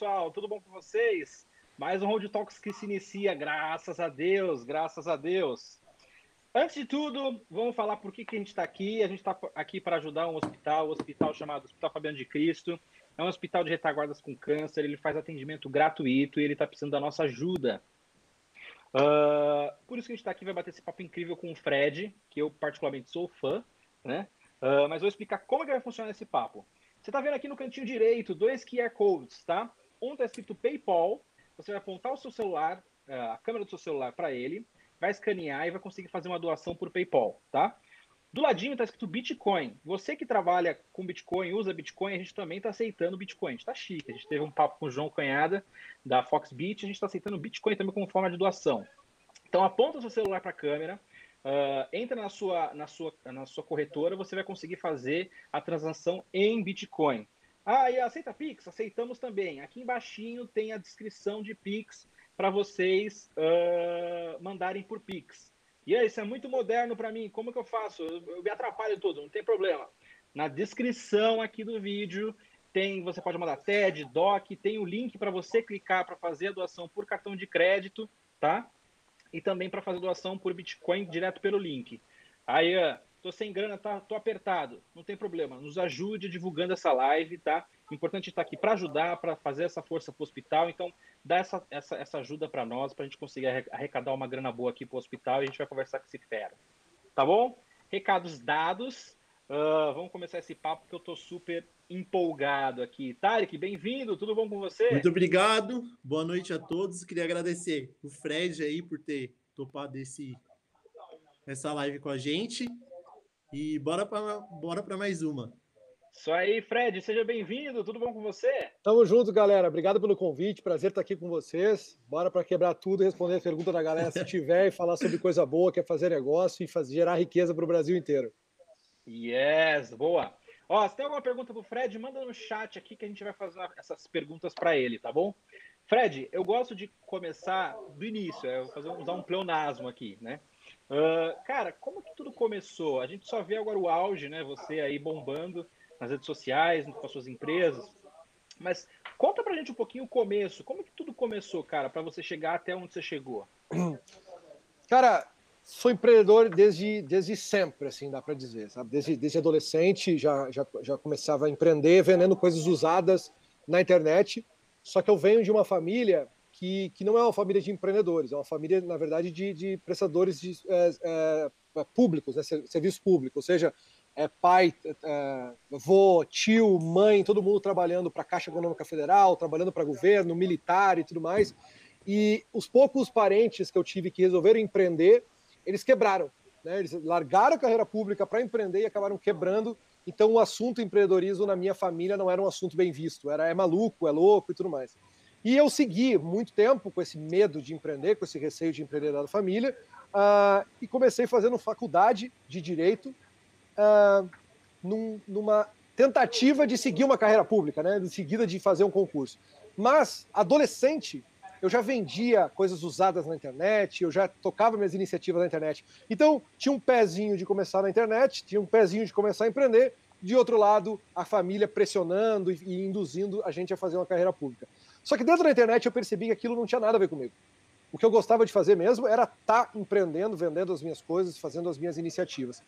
pessoal? Tudo bom com vocês? Mais um Road Talks que se inicia, graças a Deus, graças a Deus. Antes de tudo, vamos falar por que, que a gente está aqui. A gente está aqui para ajudar um hospital, um hospital chamado Hospital Fabiano de Cristo. É um hospital de retaguardas com câncer, ele faz atendimento gratuito e ele está precisando da nossa ajuda. Uh, por isso que a gente está aqui, vai bater esse papo incrível com o Fred, que eu particularmente sou fã, né? Uh, mas vou explicar como é que vai funcionar esse papo. Você está vendo aqui no cantinho direito dois QR Codes, tá? Um está escrito PayPal, você vai apontar o seu celular, uh, a câmera do seu celular para ele, vai escanear e vai conseguir fazer uma doação por PayPal, tá? Do ladinho está escrito Bitcoin. Você que trabalha com Bitcoin, usa Bitcoin, a gente também está aceitando Bitcoin. Está chique. A gente teve um papo com o João Canhada, da Foxbit, a gente está aceitando Bitcoin também como forma de doação. Então aponta o seu celular para a câmera, uh, entra na sua, na, sua, na sua corretora, você vai conseguir fazer a transação em Bitcoin. Ah, e aceita Pix? Aceitamos também. Aqui embaixo tem a descrição de Pix para vocês uh, mandarem por Pix. E aí, isso é muito moderno para mim. Como que eu faço? Eu, eu me atrapalho tudo, não tem problema. Na descrição aqui do vídeo tem, você pode mandar TED, DOC, tem o link para você clicar para fazer a doação por cartão de crédito, tá? E também para fazer doação por Bitcoin direto pelo link. Aí, tô sem grana, tá, tô apertado. Não tem problema. Nos ajude divulgando essa live, tá? Importante é estar aqui para ajudar, para fazer essa força para o hospital. Então, dá essa, essa, essa ajuda para nós, para a gente conseguir arrecadar uma grana boa aqui para o hospital e a gente vai conversar com esse fera. Tá bom? Recados dados. Uh, vamos começar esse papo que eu estou super empolgado aqui. Tarek, bem-vindo, tudo bom com você? Muito obrigado, boa noite a todos. Queria agradecer o Fred aí por ter topado esse, essa live com a gente. E bora para bora mais uma. Isso aí, Fred, seja bem-vindo, tudo bom com você? Tamo junto, galera. Obrigado pelo convite, prazer estar aqui com vocês. Bora para quebrar tudo e responder a pergunta da galera se tiver e falar sobre coisa boa, quer fazer negócio e fazer, gerar riqueza para o Brasil inteiro. Yes, boa. Ó, se tem alguma pergunta pro Fred, manda no chat aqui que a gente vai fazer essas perguntas para ele, tá bom? Fred, eu gosto de começar do início, é fazer, usar um pleonasmo aqui, né? Uh, cara, como que tudo começou? A gente só vê agora o auge, né? Você aí bombando nas redes sociais, com as suas empresas. Mas conta pra gente um pouquinho o começo. Como que tudo começou, cara, para você chegar até onde você chegou? Cara, sou empreendedor desde, desde sempre, assim, dá para dizer, sabe? Desde, desde adolescente já, já, já começava a empreender vendendo coisas usadas na internet. Só que eu venho de uma família que, que não é uma família de empreendedores, é uma família, na verdade, de, de prestadores de, é, é, públicos, né, serviço público. Ou seja, é, pai, é, tio, mãe, todo mundo trabalhando para a Caixa Econômica Federal, trabalhando para governo, militar e tudo mais. E os poucos parentes que eu tive que resolveram empreender, eles quebraram. Né? Eles largaram a carreira pública para empreender e acabaram quebrando. Então, o assunto empreendedorismo na minha família não era um assunto bem visto. Era é maluco, é louco e tudo mais. E eu segui muito tempo com esse medo de empreender, com esse receio de empreender da família, uh, e comecei fazendo faculdade de direito uh, num, numa tentativa de seguir uma carreira pública, né? De seguida de fazer um concurso. Mas, adolescente, eu já vendia coisas usadas na internet, eu já tocava minhas iniciativas na internet. Então, tinha um pezinho de começar na internet, tinha um pezinho de começar a empreender, de outro lado, a família pressionando e induzindo a gente a fazer uma carreira pública. Só que dentro da internet eu percebi que aquilo não tinha nada a ver comigo. O que eu gostava de fazer mesmo era estar tá empreendendo, vendendo as minhas coisas, fazendo as minhas iniciativas.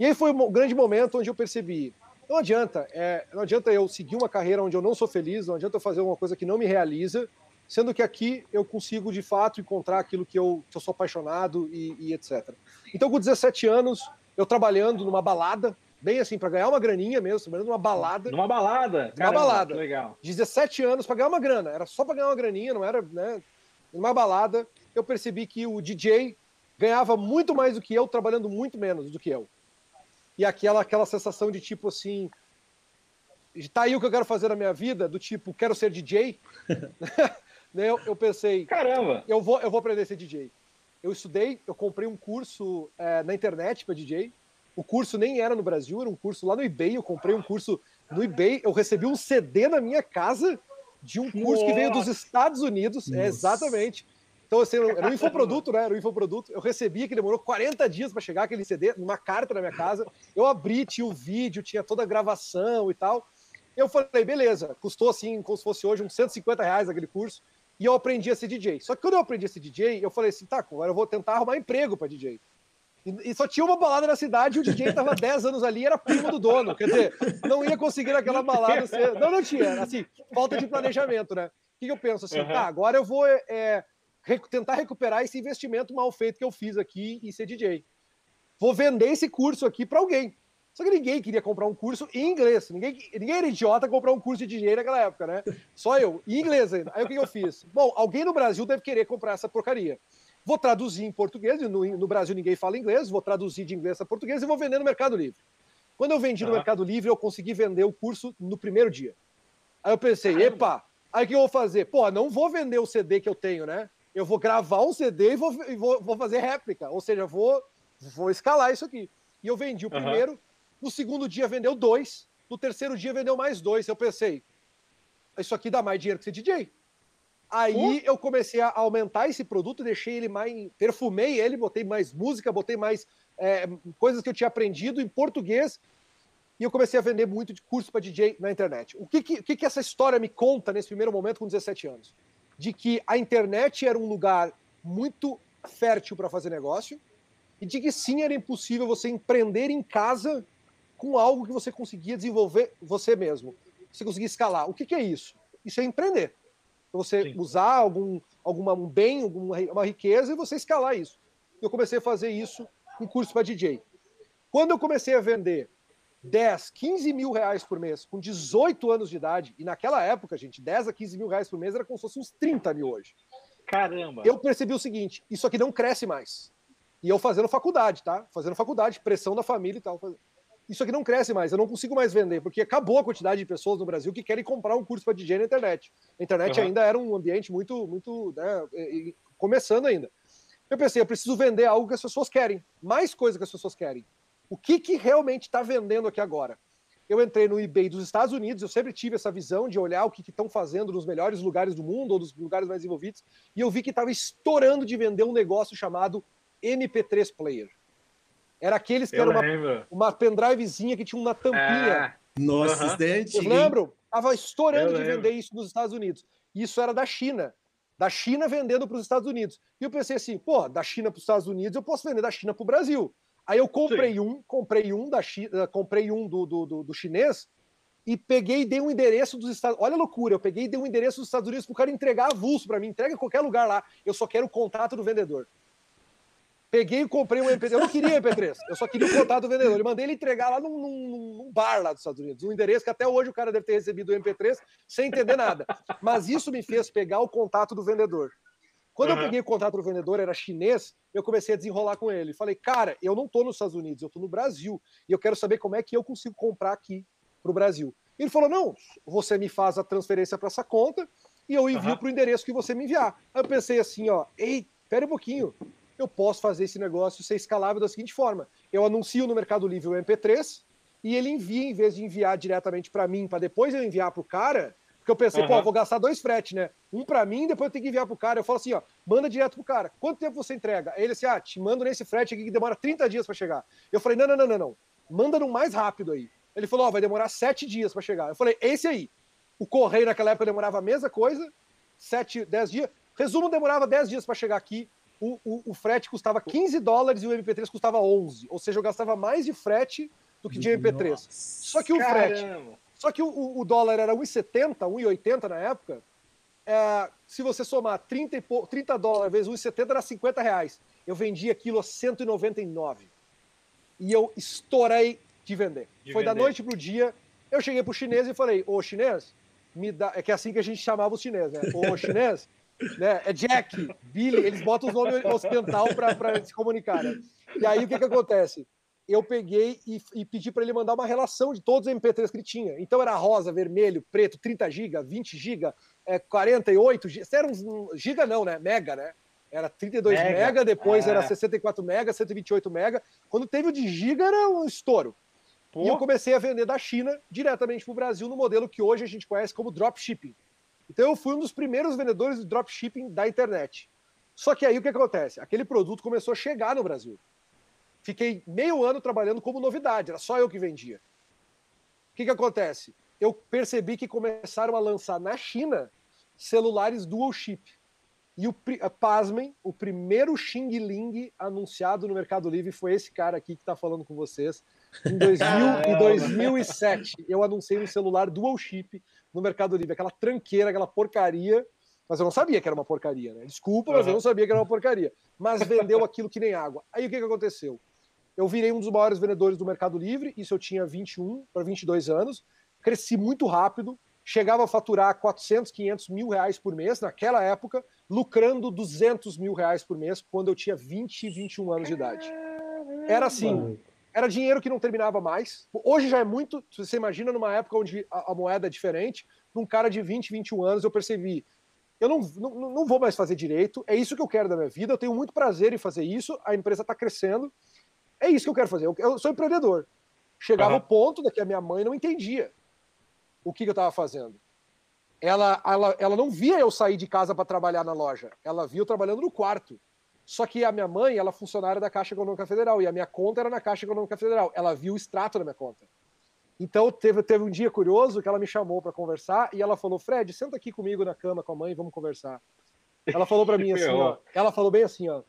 E aí foi um grande momento onde eu percebi, não adianta, é, não adianta eu seguir uma carreira onde eu não sou feliz, não adianta eu fazer uma coisa que não me realiza, sendo que aqui eu consigo de fato encontrar aquilo que eu, que eu sou apaixonado e, e etc. Então, com 17 anos, eu trabalhando numa balada, bem assim, para ganhar uma graninha mesmo, trabalhando numa balada. Numa balada? Numa balada. Legal. 17 anos para ganhar uma grana, era só para ganhar uma graninha, não era, né? Numa balada, eu percebi que o DJ ganhava muito mais do que eu, trabalhando muito menos do que eu e aquela, aquela sensação de tipo assim. Tá aí o que eu quero fazer na minha vida, do tipo, quero ser DJ. Né, eu, eu pensei, caramba, eu vou, eu vou aprender a ser DJ. Eu estudei, eu comprei um curso é, na internet para DJ. O curso nem era no Brasil, era um curso lá no eBay. Eu comprei um curso no eBay. Eu recebi um CD na minha casa de um curso Nossa. que veio dos Estados Unidos. É, exatamente. Então, assim, era um infoproduto, né? Era um infoproduto. Eu recebi que demorou 40 dias para chegar aquele CD, numa carta na minha casa. Eu abri, tinha o vídeo, tinha toda a gravação e tal. Eu falei, beleza, custou assim, como se fosse hoje, uns 150 reais aquele curso, e eu aprendi a ser DJ. Só que quando eu aprendi a ser DJ, eu falei assim, tá, agora eu vou tentar arrumar emprego para DJ. E, e, só tinha uma balada na cidade e o DJ estava 10 anos ali era primo do dono. Quer dizer, não ia conseguir aquela balada. Ser... Não, não tinha. Assim, falta de planejamento, né? O que, que eu penso assim? Uhum. Tá, agora eu vou é, tentar recuperar esse investimento mal feito que eu fiz aqui em ser DJ. Vou vender esse curso aqui para alguém. Só que ninguém queria comprar um curso em inglês. Ninguém, ninguém era idiota comprar um curso de DJ naquela época, né? Só eu, em inglês ainda. Aí o que, que eu fiz? Bom, alguém no Brasil deve querer comprar essa porcaria. Vou traduzir em português, no, no Brasil ninguém fala inglês, vou traduzir de inglês para português e vou vender no Mercado Livre. Quando eu vendi no Mercado Livre, eu consegui vender o curso no primeiro dia. Aí eu pensei, epa, aí o que eu vou fazer? Pô, não vou vender o CD que eu tenho, né? Eu vou gravar um CD e vou, e vou, vou fazer réplica. Ou seja, vou, vou escalar isso aqui. E eu vendi o uhum. primeiro, no segundo dia vendeu dois, no terceiro dia vendeu mais dois. Eu pensei, isso aqui dá mais dinheiro que ser DJ. Aí uh. eu comecei a aumentar esse produto, deixei ele mais. perfumei ele, botei mais música, botei mais é, coisas que eu tinha aprendido em português. E eu comecei a vender muito de curso para DJ na internet. O que, que, que, essa história me conta nesse primeiro momento com 17 anos? De que a internet era um lugar muito fértil para fazer negócio e de que sim era impossível você empreender em casa com algo que você conseguia desenvolver você mesmo. Você conseguia escalar. O que, que é isso? Isso é empreender você Sim. usar algum alguma, um bem, alguma uma riqueza e você escalar isso. Eu comecei a fazer isso com curso para DJ. Quando eu comecei a vender 10, 15 mil reais por mês, com 18 anos de idade, e naquela época, gente, 10 a 15 mil reais por mês era como se fosse uns 30 mil hoje. Caramba! Eu percebi o seguinte: isso aqui não cresce mais. E eu fazendo faculdade, tá? Fazendo faculdade, pressão da família e tal isso aqui não cresce mais, eu não consigo mais vender, porque acabou a quantidade de pessoas no Brasil que querem comprar um curso para DJ na internet. A internet uhum. ainda era um ambiente muito, muito, né, começando ainda. Eu pensei, eu preciso vender algo que as pessoas querem, mais coisa que as pessoas querem. O que, que realmente está vendendo aqui agora? Eu entrei no eBay dos Estados Unidos, eu sempre tive essa visão de olhar o que estão fazendo nos melhores lugares do mundo ou dos lugares mais envolvidos, e eu vi que estava estourando de vender um negócio chamado MP3 Player. Era aqueles que eu era uma, uma pendrivezinha que tinha uma tampinha. É. Nossa, uhum. isso Vocês lembram? Tava estourando eu de lembro. vender isso nos Estados Unidos. Isso era da China. Da China vendendo para os Estados Unidos. E eu pensei assim, pô, da China para os Estados Unidos, eu posso vender da China para o Brasil. Aí eu comprei Sim. um, comprei um da China, comprei um do, do, do, do chinês e peguei e dei um endereço dos Estados Olha a loucura, eu peguei e dei um endereço dos Estados Unidos para o cara entregar avulso para mim, entrega em qualquer lugar lá. Eu só quero o contato do vendedor. Peguei e comprei um MP3. Eu não queria MP3, eu só queria o contato do vendedor. Eu mandei ele entregar lá num, num, num, bar lá dos Estados Unidos, um endereço que até hoje o cara deve ter recebido o MP3 sem entender nada. Mas isso me fez pegar o contato do vendedor. Quando uhum. eu peguei o contato do vendedor, era chinês, eu comecei a desenrolar com ele. Falei, cara, eu não estou nos Estados Unidos, eu estou no Brasil. E eu quero saber como é que eu consigo comprar aqui para o Brasil. Ele falou: não, você me faz a transferência para essa conta e eu envio uhum. para o endereço que você me enviar. Aí eu pensei assim: ó, ei, espera um pouquinho eu posso fazer esse negócio ser escalável da seguinte forma: eu anuncio no Mercado Livre o MP3 e ele envia, em vez de enviar diretamente para mim, para depois eu enviar para o cara, porque eu pensei, uhum. pô, eu vou gastar dois fretes, né? Um para mim, depois eu tenho que enviar para o cara. Eu falo assim, ó, manda direto pro cara. Quanto tempo você entrega? Aí ele assim, ah, te mando nesse frete aqui que demora 30 dias para chegar. Eu falei, não, não, não, não, não. Manda no mais rápido aí. Ele falou, ó, vai demorar sete dias para chegar. Eu falei, esse aí. O correio naquela época demorava a mesma coisa, sete, dez dias. Resumo, demorava 10 dias para chegar aqui o, o, o, frete custava 15 dólares e o MP3 custava 11. Ou seja, eu gastava mais de frete do que de MP3. Nossa, só que o caramba. frete. Só que o, o dólar era 1,70, 1,80 na época. É, se você somar 30, 30 dólares vezes 1,70 era 50 reais. Eu vendi aquilo a 199. E eu estourei de vender. De Foi vender. da noite pro dia. Eu cheguei pro chinês e falei: Ô chinês, me dá. É que é assim que a gente chamava os chineses, né? Ô chinês né? É Jack, Billy, eles botam os nomes ocidental para se comunicar. Né? E aí o que, que acontece? Eu peguei e, e pedi para ele mandar uma relação de todos os MP3 que ele tinha. Então era rosa, vermelho, preto, 30 GB, 20 GB, é, 48 GB. Era um giga não, né? Mega, né? Era 32 mega, mega depois é. era 64 mega, 128 mega. Quando teve o de giga era um estouro. Pô. E eu comecei a vender da China diretamente para o Brasil no modelo que hoje a gente conhece como dropshipping. Então eu fui um dos primeiros vendedores de dropshipping da internet. Só que aí o que acontece? Aquele produto começou a chegar no Brasil. Fiquei meio ano trabalhando como novidade, era só eu que vendia. O que, que acontece? eu percebi que começaram a lançar na China celulares dual chip. E o, pasmem, o primeiro Xing Ling anunciado no Mercado Livre foi esse cara aqui que está falando com vocês. Em 2000, em 2007, eu anunciei um celular dual chip no Mercado Livre, aquela tranqueira, aquela porcaria. Mas eu não sabia que era uma porcaria, né? Desculpa, mas eu não sabia que era uma porcaria. Mas vendeu aquilo que nem água. Aí o que, que aconteceu? Eu virei um dos maiores vendedores do Mercado Livre, isso eu tinha 21 para 22 anos. Cresci muito rápido, chegava a faturar 400, 500 mil reais por mês naquela época, lucrando 200 mil reais por mês quando eu tinha 20 e 21 anos de idade. Era assim, era dinheiro que não terminava mais. Hoje já é muito, você imagina numa época onde a, a moeda é diferente, num cara de 20, 21 anos eu percebi, eu não, não, não vou mais fazer direito, é isso que eu quero da minha vida, eu tenho muito prazer em fazer isso, a empresa está crescendo, é isso que eu quero fazer, eu, eu sou empreendedor. Chegava o uhum. ponto da que a minha mãe não entendia o que, que eu estava fazendo. Ela, ela, ela não via eu sair de casa para trabalhar na loja, ela via eu trabalhando no quarto. Só que a minha mãe, ela é funcionária da Caixa Econômica Federal e a minha conta era na Caixa Econômica Federal. Ela viu o extrato da minha conta. Então teve, teve um dia curioso que ela me chamou para conversar e ela falou: Fred, senta aqui comigo na cama com a mãe, vamos conversar. Ela falou para mim assim, ó, ela falou bem assim, ó,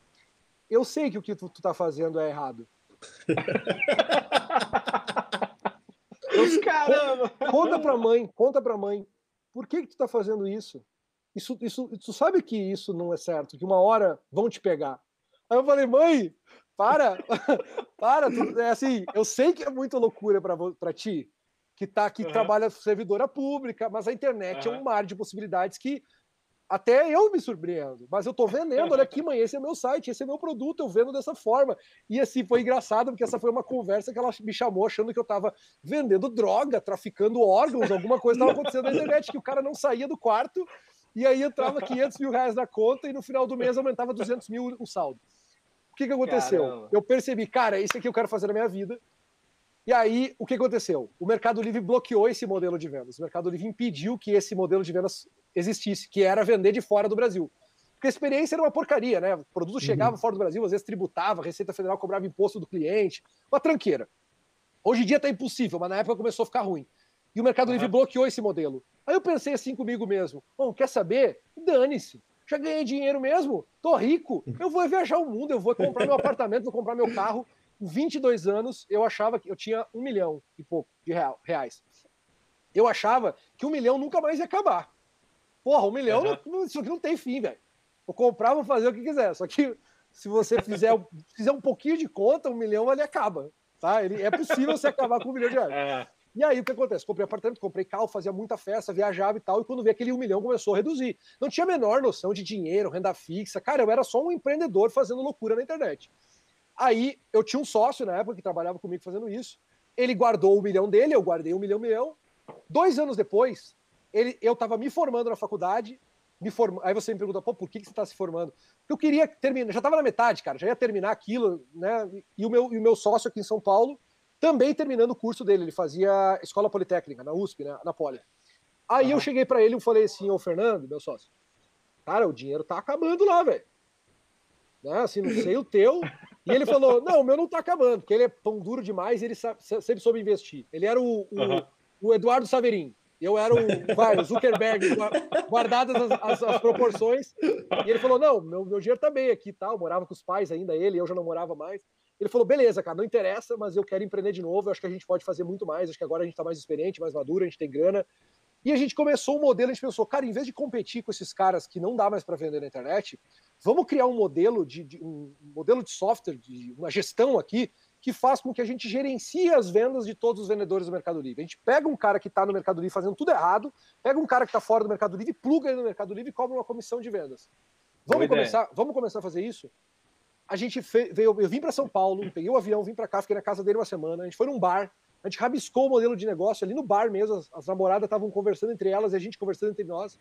eu sei que o que tu, tu tá fazendo é errado. Caramba! Conta pra mãe, conta pra mãe. Por que, que tu tá fazendo isso? Isso, isso? Tu sabe que isso não é certo, que uma hora vão te pegar. Aí eu falei, mãe, para, para. Tu, é assim, eu sei que é muita loucura para ti, que tá que uhum. trabalha servidora pública, mas a internet uhum. é um mar de possibilidades que até eu me surpreendo, mas eu tô vendendo, olha aqui, mãe, esse é meu site, esse é meu produto, eu vendo dessa forma. E assim, foi engraçado, porque essa foi uma conversa que ela me chamou achando que eu tava vendendo droga, traficando órgãos, alguma coisa estava acontecendo na internet, que o cara não saía do quarto, e aí entrava 500 mil reais na conta, e no final do mês aumentava 200 mil o saldo. O que que aconteceu? Caramba. Eu percebi, cara, isso aqui eu quero fazer na minha vida, e aí, o que aconteceu? O Mercado Livre bloqueou esse modelo de vendas. O Mercado Livre impediu que esse modelo de vendas existisse, que era vender de fora do Brasil. Porque a experiência era uma porcaria, né? O produto uhum. chegava fora do Brasil, às vezes tributava, a Receita Federal cobrava imposto do cliente, uma tranqueira. Hoje em dia está impossível, mas na época começou a ficar ruim. E o Mercado uhum. Livre bloqueou esse modelo. Aí eu pensei assim comigo mesmo: bom, quer saber? Dane-se. Já ganhei dinheiro mesmo, tô rico, eu vou viajar o mundo, eu vou comprar meu apartamento, vou comprar meu carro, com 22 anos, eu achava que eu tinha um milhão e pouco de real, reais. Eu achava que um milhão nunca mais ia acabar. Porra, um milhão, uhum. não, isso aqui não tem fim, velho. Vou comprar, vou fazer o que quiser. Só que se você fizer, fizer um pouquinho de conta, um milhão ele acaba. Tá? Ele, é possível você acabar com um milhão de reais. E aí o que acontece? Comprei apartamento, comprei carro, fazia muita festa, viajava e tal, e quando vi aquele um milhão começou a reduzir. Não tinha a menor noção de dinheiro, renda fixa. Cara, eu era só um empreendedor fazendo loucura na internet. Aí eu tinha um sócio na época que trabalhava comigo fazendo isso. Ele guardou o milhão dele, eu guardei um milhão, milhão. Dois anos depois, ele, eu estava me formando na faculdade. Me form... Aí você me pergunta, pô, por que, que você está se formando? Porque eu queria terminar, já estava na metade, cara, já ia terminar aquilo, né? E o meu, e o meu sócio aqui em São Paulo também terminando o curso dele, ele fazia escola politécnica na USP, né, na Poli. Aí uhum. eu cheguei para ele e falei assim, ô Fernando, meu sócio, cara, o dinheiro tá acabando lá, velho. Né, assim, não sei o teu, e ele falou: não, o meu não tá acabando, porque ele é pão duro demais e ele sabe, sempre soube investir. Ele era o, o, uhum. o Eduardo Saverin. Eu era o, vai, o Zuckerberg, guardadas as, as, as, proporções. E ele falou: não, meu, meu dinheiro tá bem aqui tal. Tá? morava com os pais ainda, ele, eu já não morava mais. Ele falou: beleza, cara, não interessa, mas eu quero empreender de novo. Eu acho que a gente pode fazer muito mais. Acho que agora a gente tá mais experiente, mais maduro, a gente tem grana. E a gente começou um modelo, a gente pensou, cara, em vez de competir com esses caras que não dá mais para vender na internet, vamos criar um modelo de, de, um modelo de software, de uma gestão aqui, que faz com que a gente gerencie as vendas de todos os vendedores do Mercado Livre. A gente pega um cara que está no Mercado Livre fazendo tudo errado, pega um cara que está fora do Mercado Livre, pluga ele no Mercado Livre e cobra uma comissão de vendas. Vamos começar, vamos começar a fazer isso? A gente veio, eu vim para São Paulo, peguei o avião, vim para cá, fiquei na casa dele uma semana, a gente foi num bar, a gente rabiscou o modelo de negócio ali no bar mesmo, as, as namoradas estavam conversando entre elas e a gente conversando entre nós.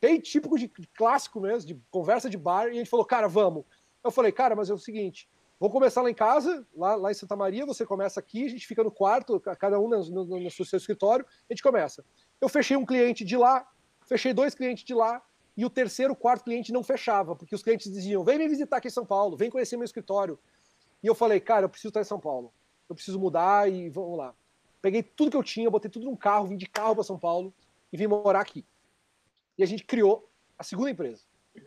Bem típico de, de clássico mesmo, de conversa de bar, e a gente falou, cara, vamos. Eu falei, cara, mas é o seguinte, vou começar lá em casa, lá, lá em Santa Maria, você começa aqui, a gente fica no quarto, cada um no, no, no seu escritório, a gente começa. Eu fechei um cliente de lá, fechei dois clientes de lá, e o terceiro, quarto cliente não fechava, porque os clientes diziam: vem me visitar aqui em São Paulo, vem conhecer meu escritório. E eu falei, cara, eu preciso estar em São Paulo eu preciso mudar e vamos lá. peguei tudo que eu tinha, botei tudo num carro, vim de carro para São Paulo e vim morar aqui. E a gente criou a segunda empresa,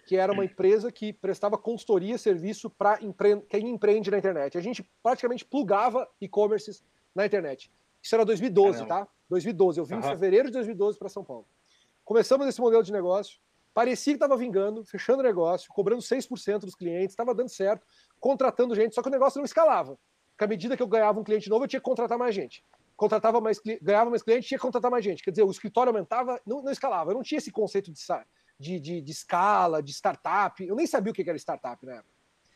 que era uma empresa que prestava consultoria, serviço para empre... quem empreende na internet. A gente praticamente plugava e-commerces na internet. Isso era 2012, Caramba. tá? 2012. Eu vim uhum. em fevereiro de 2012 para São Paulo. Começamos esse modelo de negócio. Parecia que estava vingando, fechando negócio, cobrando 6% dos clientes, estava dando certo, contratando gente, só que o negócio não escalava. Porque à medida que eu ganhava um cliente novo, eu tinha que contratar mais gente. Contratava mais, ganhava mais clientes, tinha que contratar mais gente. Quer dizer, o escritório aumentava, não, não escalava. Eu não tinha esse conceito de, de, de, de escala, de startup. Eu nem sabia o que era startup na época.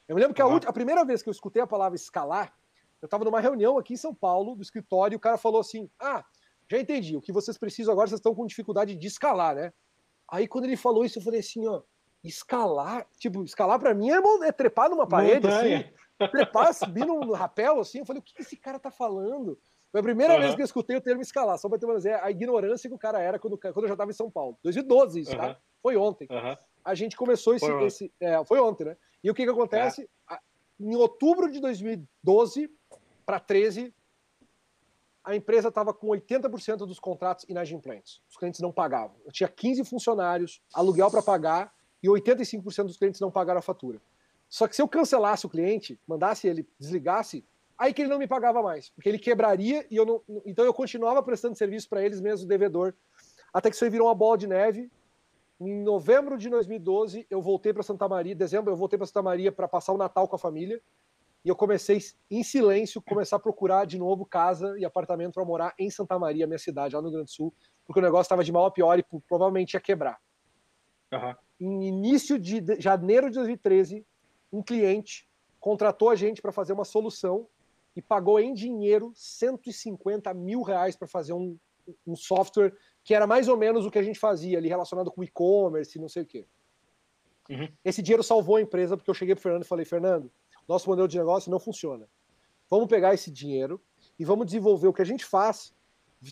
Eu me lembro que a, a primeira vez que eu escutei a palavra escalar, eu estava numa reunião aqui em São Paulo, do escritório, e o cara falou assim: Ah, já entendi, o que vocês precisam agora, vocês estão com dificuldade de escalar, né? Aí quando ele falou isso, eu falei assim, ó, escalar, tipo, escalar para mim é, é, trepar numa parede, Montanha. assim, trepar, subir no rapel, assim, eu falei, o que esse cara tá falando? Foi a primeira uhum. vez que eu escutei o termo escalar, só para ter uma ideia, a ignorância que o cara era quando, quando eu já estava em São Paulo. 2012 isso, uhum. tá? Foi ontem. Uhum. A gente começou esse... Foi, esse é, foi ontem, né? E o que que acontece? É. Em outubro de 2012 para 13, a empresa estava com 80% dos contratos inadimplentes. Os clientes não pagavam. Eu tinha 15 funcionários, aluguel para pagar e 85% dos clientes não pagaram a fatura. Só que se eu cancelasse o cliente, mandasse ele, desligasse, aí que ele não me pagava mais, porque ele quebraria e eu não. Então eu continuava prestando serviço para eles mesmo, devedor, até que isso aí virou uma bola de neve. Em novembro de 2012, eu voltei para Santa Maria, dezembro eu voltei para Santa Maria para passar o Natal com a família e eu comecei em silêncio começar a procurar de novo casa e apartamento para morar em Santa Maria, minha cidade, lá no Rio Grande do Sul, porque o negócio estava de mal a pior e provavelmente ia quebrar. Uhum. Em início de janeiro de 2013, um cliente contratou a gente para fazer uma solução e pagou em dinheiro 150 mil reais para fazer um, um software que era mais ou menos o que a gente fazia ali relacionado com e-commerce e não sei o quê. Uhum. Esse dinheiro salvou a empresa porque eu cheguei para Fernando e falei, Fernando, nosso modelo de negócio não funciona. Vamos pegar esse dinheiro e vamos desenvolver o que a gente faz,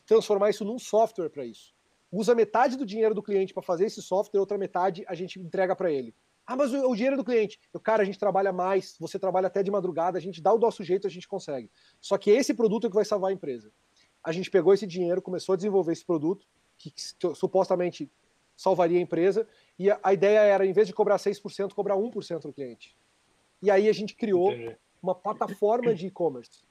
transformar isso num software para isso. Usa metade do dinheiro do cliente para fazer esse software, outra metade a gente entrega para ele. Ah, mas o, o dinheiro do cliente. Eu, cara, a gente trabalha mais, você trabalha até de madrugada, a gente dá o nosso jeito, a gente consegue. Só que esse produto é que vai salvar a empresa. A gente pegou esse dinheiro, começou a desenvolver esse produto, que, que supostamente salvaria a empresa, e a, a, ideia era, em vez de cobrar 6%, cobrar 1% do cliente. E aí a gente criou Entendi. uma plataforma de e-commerce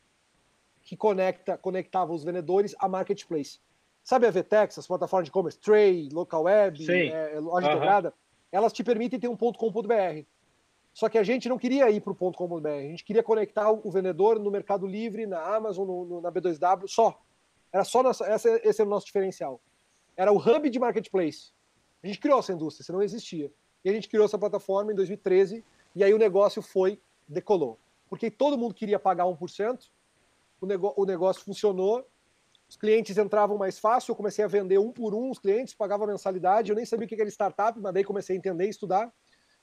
que conecta, conectava os vendedores a marketplace. Sabe a VTEX, as plataformas de e-commerce, Tray, Local Web, é, loja uhum. integrada? Elas te permitem ter um ponto .com.br. Só que a gente não queria ir para o ponto .com.br, a gente queria conectar o vendedor no Mercado Livre, na Amazon, no, no, na B2W, só. Era só nossa, essa, esse era o nosso diferencial. Era o hub de marketplace. A gente criou essa indústria, isso não existia. E a gente criou essa plataforma em 2013 e aí o negócio foi, decolou. Porque todo mundo queria pagar 1%, o, nego, o negócio funcionou, os clientes entravam mais fácil, eu comecei a vender um por um, os clientes pagavam mensalidade, eu nem sabia o que era startup, mas daí comecei a entender e estudar.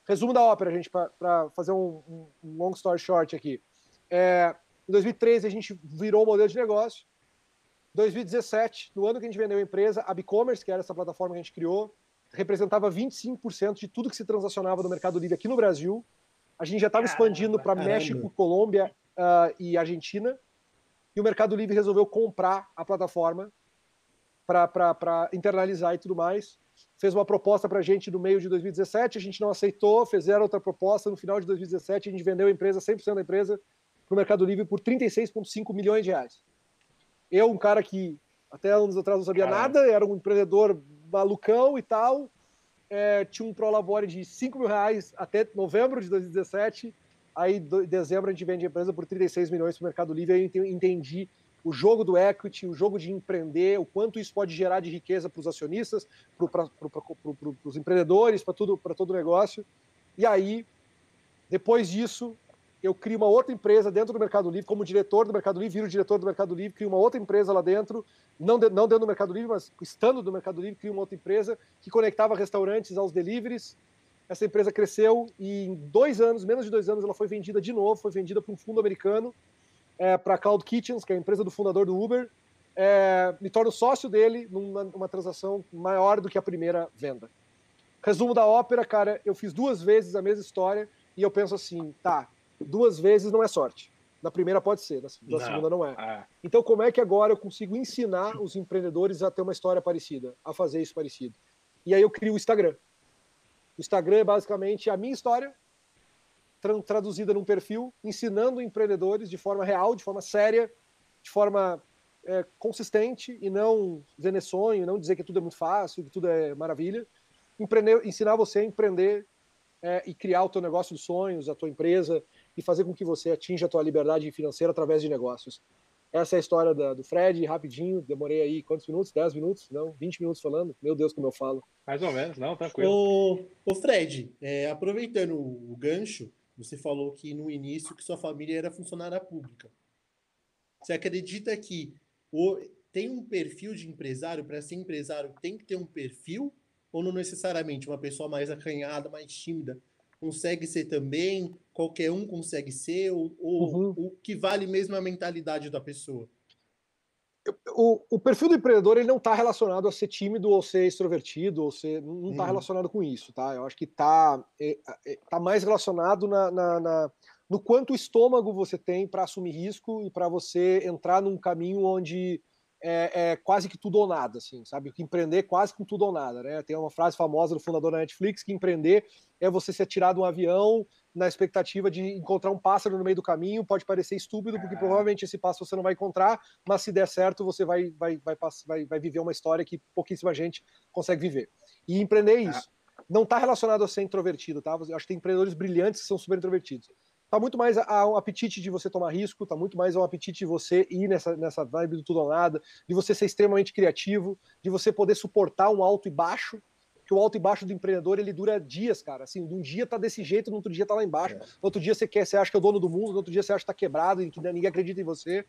Resumo da ópera, gente, para fazer um, um, long story short aqui. É, em 2013 a gente virou o modelo de negócio. 2017, no ano que a gente vendeu a empresa, a BigCommerce, que era essa plataforma que a gente criou, representava 25% de tudo que se transacionava no Mercado Livre aqui no Brasil. A gente já estava expandindo para México, Colômbia uh, e Argentina. E o Mercado Livre resolveu comprar a plataforma para internalizar e tudo mais. Fez uma proposta para a gente no meio de 2017, a gente não aceitou, fizeram outra proposta. No final de 2017, a gente vendeu a empresa, 100% da empresa, para o Mercado Livre por 36,5 milhões de reais. Eu, um cara que até anos atrás não sabia Caramba. nada, era um empreendedor malucão e tal, é, tinha um Prolabore de 5 mil reais até novembro de 2017. Aí, em dezembro, a gente vende a empresa por 36 milhões para o Mercado Livre. Aí eu entendi o jogo do equity, o jogo de empreender, o quanto isso pode gerar de riqueza para os acionistas, para pro, os empreendedores, para todo o negócio. E aí, depois disso, eu crio uma outra empresa dentro do Mercado Livre, como diretor do Mercado Livre, viro diretor do Mercado Livre, crio uma outra empresa lá dentro, não, de, não dentro do Mercado Livre, mas estando do Mercado Livre, crio uma outra empresa que conectava restaurantes aos deliveries. Essa empresa cresceu e em dois anos, menos de dois anos, ela foi vendida de novo, foi vendida para um fundo americano, é, para a Cloud Kitchens, que é a empresa do fundador do Uber. É, me torno sócio dele numa, numa transação maior do que a primeira venda. Resumo da ópera, cara, eu fiz duas vezes a mesma história e eu penso assim, tá, duas vezes não é sorte. Na primeira pode ser, na, na não. segunda não é. Ah. Então, como é que agora eu consigo ensinar os empreendedores a ter uma história parecida, a fazer isso parecido? E aí eu crio o Instagram. O Instagram é basicamente a minha história tra traduzida num perfil, ensinando empreendedores de forma real, de forma séria, de forma é, consistente e não vender sonho, não dizer que tudo é muito fácil, que tudo é maravilha. Empreender, ensinar você a empreender é, e criar o teu negócio dos sonhos, a tua empresa e fazer com que você atinja a tua liberdade financeira através de negócios. Essa é a história da, do Fred, rapidinho, demorei aí quantos minutos? 10 minutos? Não, 20 minutos falando. Meu Deus, como eu falo. Mais ou menos, não, tranquilo. Ô, ô Fred, é, aproveitando o gancho, você falou que no início que sua família era funcionária pública. Você acredita que o, tem um perfil de empresário? Para ser empresário tem que ter um perfil? Ou não necessariamente uma pessoa mais acanhada, mais tímida, consegue ser também? Qualquer um consegue ser? Ou, ou uhum. o que vale mesmo é a mentalidade da pessoa? O, o, perfil do empreendedor ele não está relacionado a ser tímido ou ser extrovertido ou ser não está uhum. relacionado com isso, tá? Eu acho que está é, é, tá mais relacionado na, na, na, no quanto estômago você tem para assumir risco e para você entrar num caminho onde é, é, quase que tudo ou nada, assim, sabe? Que empreender quase que tudo ou nada, né? Tem uma frase famosa do fundador da Netflix que empreender é você se atirar de um avião na expectativa de encontrar um pássaro no meio do caminho. Pode parecer estúpido, porque provavelmente esse pássaro você não vai encontrar, mas se der certo, você vai, vai, vai, vai, vai viver uma história que pouquíssima gente consegue viver. E empreender é isso. Não está relacionado a ser introvertido, tá? Eu acho que tem empreendedores brilhantes que são super introvertidos tá muito mais a, um apetite de você tomar risco, tá muito mais um apetite de você ir nessa, nessa vibe do tudo ou nada, de você ser extremamente criativo, de você poder suportar um alto e baixo, que o alto e baixo do empreendedor ele dura dias, cara. Assim, um dia tá desse jeito, no outro dia tá lá embaixo. É. No outro dia você quer, você acha que é o dono do mundo, no outro dia você acha que tá quebrado e que ninguém acredita em você.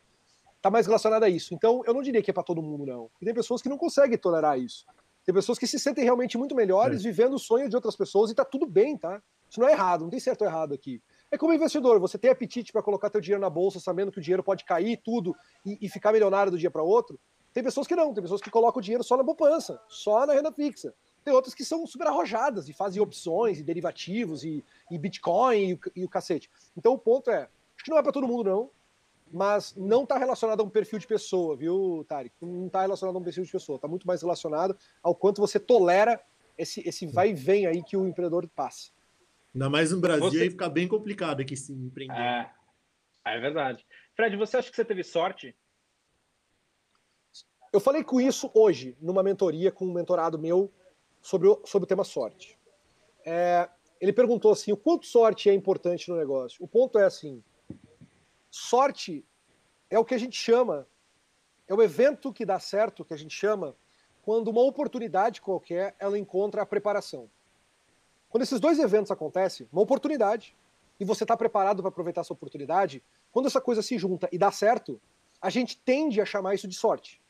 Tá mais relacionado a isso. Então, eu não diria que é para todo mundo, não. E tem pessoas que não conseguem tolerar isso. Tem pessoas que se sentem realmente muito melhores é. vivendo o sonho de outras pessoas e tá tudo bem, tá? Isso não é errado, não tem certo ou errado aqui. É como investidor, você tem apetite para colocar teu dinheiro na bolsa, sabendo que o dinheiro pode cair tudo e, e ficar milionário do dia para outro. Tem pessoas que não, tem pessoas que colocam o dinheiro só na poupança, só na renda fixa. Tem outras que são super arrojadas e fazem opções e derivativos e, e Bitcoin e o, e o cacete. Então o ponto é, acho que não é para todo mundo não, mas não está relacionado a um perfil de pessoa, viu, Tarek? Não está relacionado a um perfil de pessoa, está muito mais relacionado ao quanto você tolera esse, esse vai e vem aí que o empreendedor passa. Ainda mais no Brasil, você... aí fica bem complicado aqui se empreender. É, é verdade. Fred, você acha que você teve sorte? Eu falei com isso hoje, numa mentoria com um mentorado meu sobre o, sobre o tema sorte. É, ele perguntou assim: o quanto sorte é importante no negócio? O ponto é assim: sorte é o que a gente chama, é o evento que dá certo, que a gente chama, quando uma oportunidade qualquer ela encontra a preparação. Quando esses dois eventos acontecem, uma oportunidade, e você está preparado para aproveitar essa oportunidade, quando essa coisa se junta e dá certo, a gente tende a chamar isso de sorte.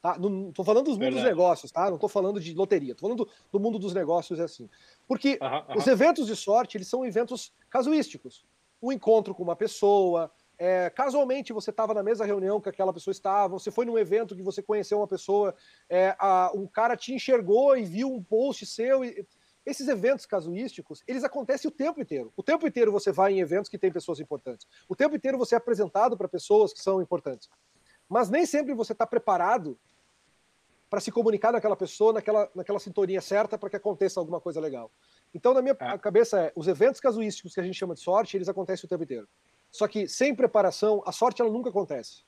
Tá? Não estou falando dos mundos dos negócios, tá? Não estou falando de loteria, estou falando do, do, mundo dos negócios é assim. Porque os eventos de sorte, eles são eventos casuísticos. Um encontro com uma pessoa, é, casualmente você estava na mesma reunião que aquela pessoa estava, você foi num evento que você conheceu uma pessoa, é, a, um cara te enxergou e viu um post seu. E, esses eventos casuísticos, eles acontecem o tempo inteiro. O tempo inteiro você vai em eventos que tem pessoas importantes. O tempo inteiro você é apresentado para pessoas que são importantes. Mas nem sempre você está preparado para se comunicar naquela pessoa, naquela, naquela sintonia certa para que aconteça alguma coisa legal. Então, na minha é. cabeça, é, os eventos casuísticos que a gente chama de sorte, eles acontecem o tempo inteiro. Só que sem preparação, a sorte ela nunca acontece.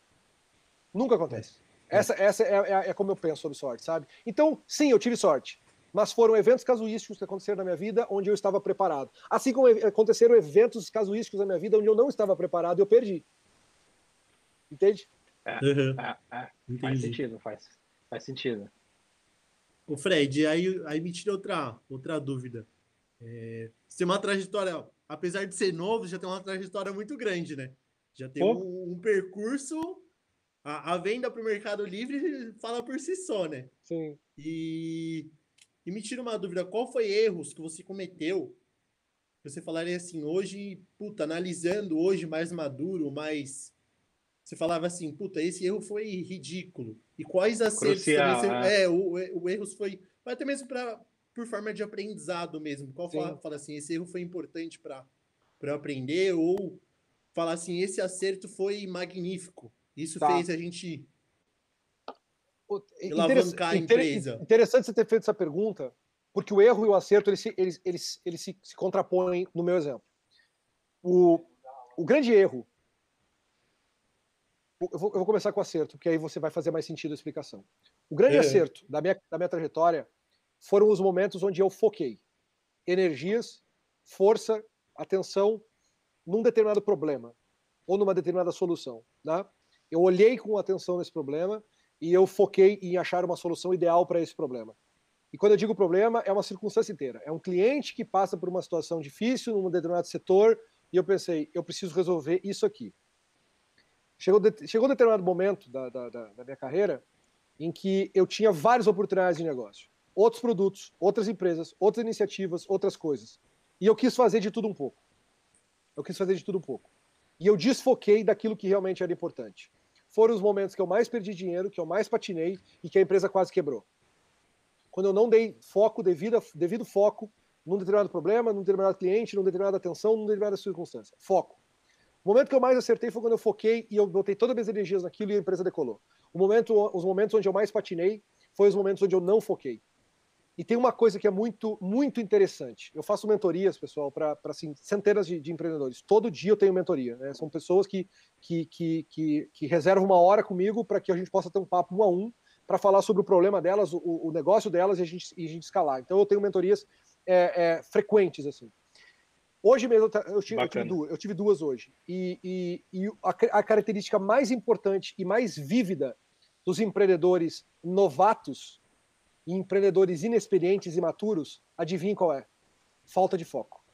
Nunca acontece. É. Essa, essa é, é, é como eu penso sobre sorte, sabe? Então, sim, eu tive sorte mas foram eventos casuísticos que aconteceram na minha vida onde eu estava preparado. Assim como aconteceram eventos casuísticos na minha vida onde eu não estava preparado e eu perdi. Entende? É, uhum. é, é. Faz sentido, faz, faz sentido. O Fred, aí, aí me tira outra, outra dúvida. É, você tem uma trajetória, apesar de ser novo, já tem uma trajetória muito grande, né? Já tem um, um, percurso. A, a venda para o Mercado Livre fala por si só, né? Sim. E e me tira uma dúvida, qual foi erros que você cometeu? Você falaria assim, hoje, puta, analisando hoje mais maduro, mais você falava assim, puta, esse erro foi ridículo. E quais acertos Crucial, você... é, o, o erro foi até mesmo para por forma de aprendizado mesmo. Qual fala, fala, assim, esse erro foi importante para para aprender ou falar assim, esse acerto foi magnífico. Isso tá. fez a gente alavancar a empresa. Interessante você ter feito essa pergunta, porque o erro e o acerto eles, eles, eles, eles se, se contrapõem no meu exemplo. O, o grande erro. Eu vou, eu vou, começar com o acerto, porque aí você vai fazer mais sentido a explicação. O grande é. acerto da minha, da minha trajetória foram os momentos onde eu foquei energias, força, atenção num determinado problema ou numa determinada solução. Né? Eu olhei com atenção nesse problema e eu foquei em achar uma solução ideal para esse problema. E quando eu digo problema, é uma circunstância inteira. É um cliente que passa por uma situação difícil num determinado setor e eu pensei, eu preciso resolver isso aqui. Chegou, de, chegou um determinado momento da, da, da minha carreira em que eu tinha várias oportunidades de negócio. Outros produtos, outras empresas, outras iniciativas, outras coisas. E eu quis fazer de tudo um pouco. Eu quis fazer de tudo um pouco. E eu desfoquei daquilo que realmente era importante. Foram os momentos que eu mais perdi dinheiro, que eu mais patinei e que a empresa quase quebrou. Quando eu não dei foco, devido, devido foco, num determinado problema, num determinado cliente, numa determinada atenção, numa determinada circunstância. Foco. O momento que eu mais acertei foi quando eu foquei e eu botei todas as minhas energias naquilo e a empresa decolou. O momento, os momentos onde eu mais patinei foi os momentos onde eu não foquei. E tem uma coisa que é muito, muito interessante. Eu faço mentorias, pessoal, para assim, centenas de, de, empreendedores. Todo dia eu tenho mentoria. Né? São pessoas que, que, que, que, que reservam uma hora comigo para que a gente possa ter um papo um a um para falar sobre o problema delas, o, o negócio delas e a, gente, e a gente escalar. Então eu tenho mentorias é, é, frequentes, assim. Hoje mesmo eu tive, eu tive, duas, eu tive duas hoje. E, e, e a, a, característica mais importante e mais vívida dos empreendedores novatos e empreendedores inexperientes e maturos, adivinhe qual é? Falta de foco.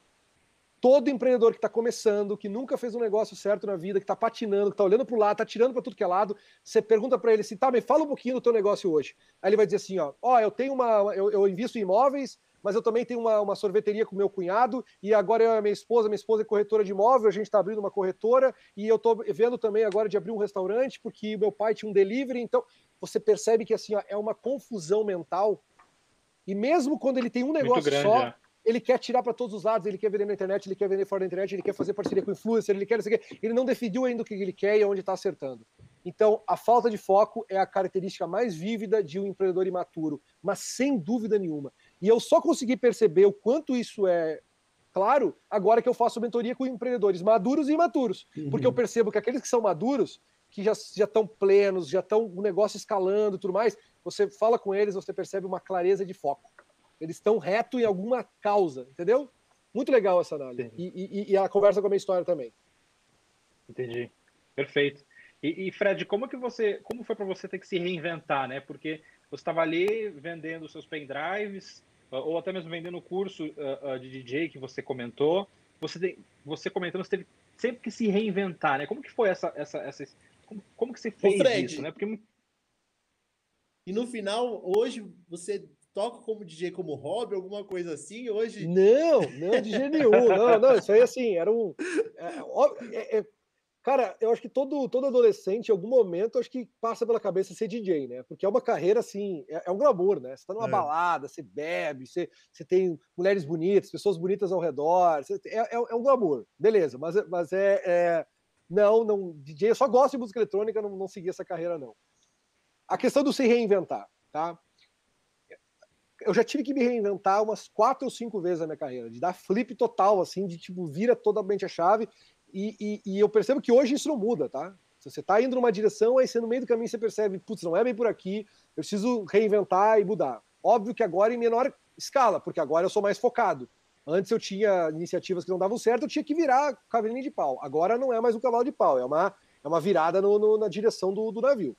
Todo empreendedor que está começando, que nunca fez um negócio certo na vida, que está patinando, que está olhando para o lado, está tirando para tudo que é lado, você pergunta para ele assim, tá, me fala um pouquinho do teu negócio hoje. Aí ele vai dizer assim, ó, ó, eu tenho uma, eu, eu invisto em imóveis, mas eu também tenho uma, uma sorveteria com meu cunhado, e agora eu e a minha esposa, minha esposa é corretora de imóvel, a gente está abrindo uma corretora, e eu estou vendo também agora de abrir um restaurante, porque meu pai tinha um delivery, então você percebe que assim ó, é uma confusão mental, e mesmo quando ele tem um negócio grande, só, é. ele quer tirar para todos os lados, ele quer vender na internet, ele quer vender fora da internet, ele quer fazer parceria com influencer, ele quer, ele não definiu ainda o que ele quer e onde está acertando. Então, a falta de foco é a característica mais vívida de um empreendedor imaturo, mas sem dúvida nenhuma. E eu só consegui perceber o quanto isso é claro agora que eu faço mentoria com empreendedores maduros e imaturos. Uhum. Porque eu percebo que aqueles que são maduros, que já estão plenos, já estão o negócio escalando tudo mais, você fala com eles, você percebe uma clareza de foco. Eles estão reto em alguma causa, entendeu? Muito legal essa análise. E, e, e, a conversa com a minha história também. Entendi. Perfeito. E, e Fred, como que você, como foi para você ter que se reinventar, né? Porque você estava ali vendendo seus pendrives, ou até mesmo vendendo o curso uh, uh, de DJ que você comentou. Você, tem, você comentando, você teve sempre que se reinventar, né? Como que foi essa. essa, essa como, como que você fez Fred, isso, né? Porque... E no final, hoje, você toca como DJ como hobby, alguma coisa assim? Hoje. Não, não, DJ nenhum. Não, não, isso aí assim, era um. É, é, é Cara, eu acho que todo, todo adolescente, em algum momento, acho que passa pela cabeça ser DJ, né? Porque é uma carreira assim, é, é um glamour, né? Você tá numa é. balada, você bebe, você, você tem mulheres bonitas, pessoas bonitas ao redor, você, é, é, é, um glamour, beleza, mas, mas é, é, Não, não, DJ, eu só gosto de música eletrônica, não, não segui essa carreira, não. A questão do se reinventar, tá? Eu já tive que me reinventar umas quatro ou cinco vezes na minha carreira, de dar flip total, assim, de tipo, vira totalmente a chave e, e, e, eu percebo que hoje isso não muda, tá? Se você está indo numa direção, aí você no meio do caminho você percebe, putz, não é bem por aqui, eu preciso reinventar e mudar. Óbvio que agora em menor escala, porque agora eu sou mais focado. Antes eu tinha iniciativas que não davam certo, eu tinha que virar cavalinho de pau. Agora não é mais um cavalo de pau, é uma, é uma virada no, no, na direção do, do navio.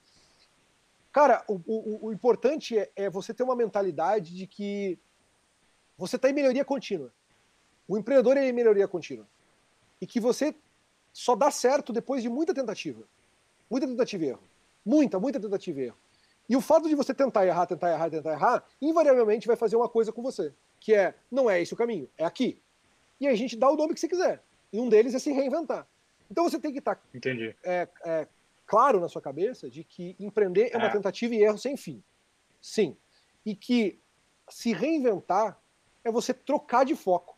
Cara, o, o, o importante é, é, você ter uma mentalidade de que você está em melhoria contínua. O empreendedor é em melhoria contínua. E que você só dá certo depois de muita tentativa. Muita tentativa e erro. Muita, muita tentativa e erro. E o fato de você tentar errar, tentar errar, tentar errar, invariavelmente vai fazer uma coisa com você, que é, não é esse o caminho, é aqui. E aí a gente dá o nome que você quiser. E um deles é se reinventar. Então você tem que estar tá, é, é, claro na sua cabeça de que empreender é uma é. tentativa e erro sem fim. Sim. E que se reinventar é você trocar de foco.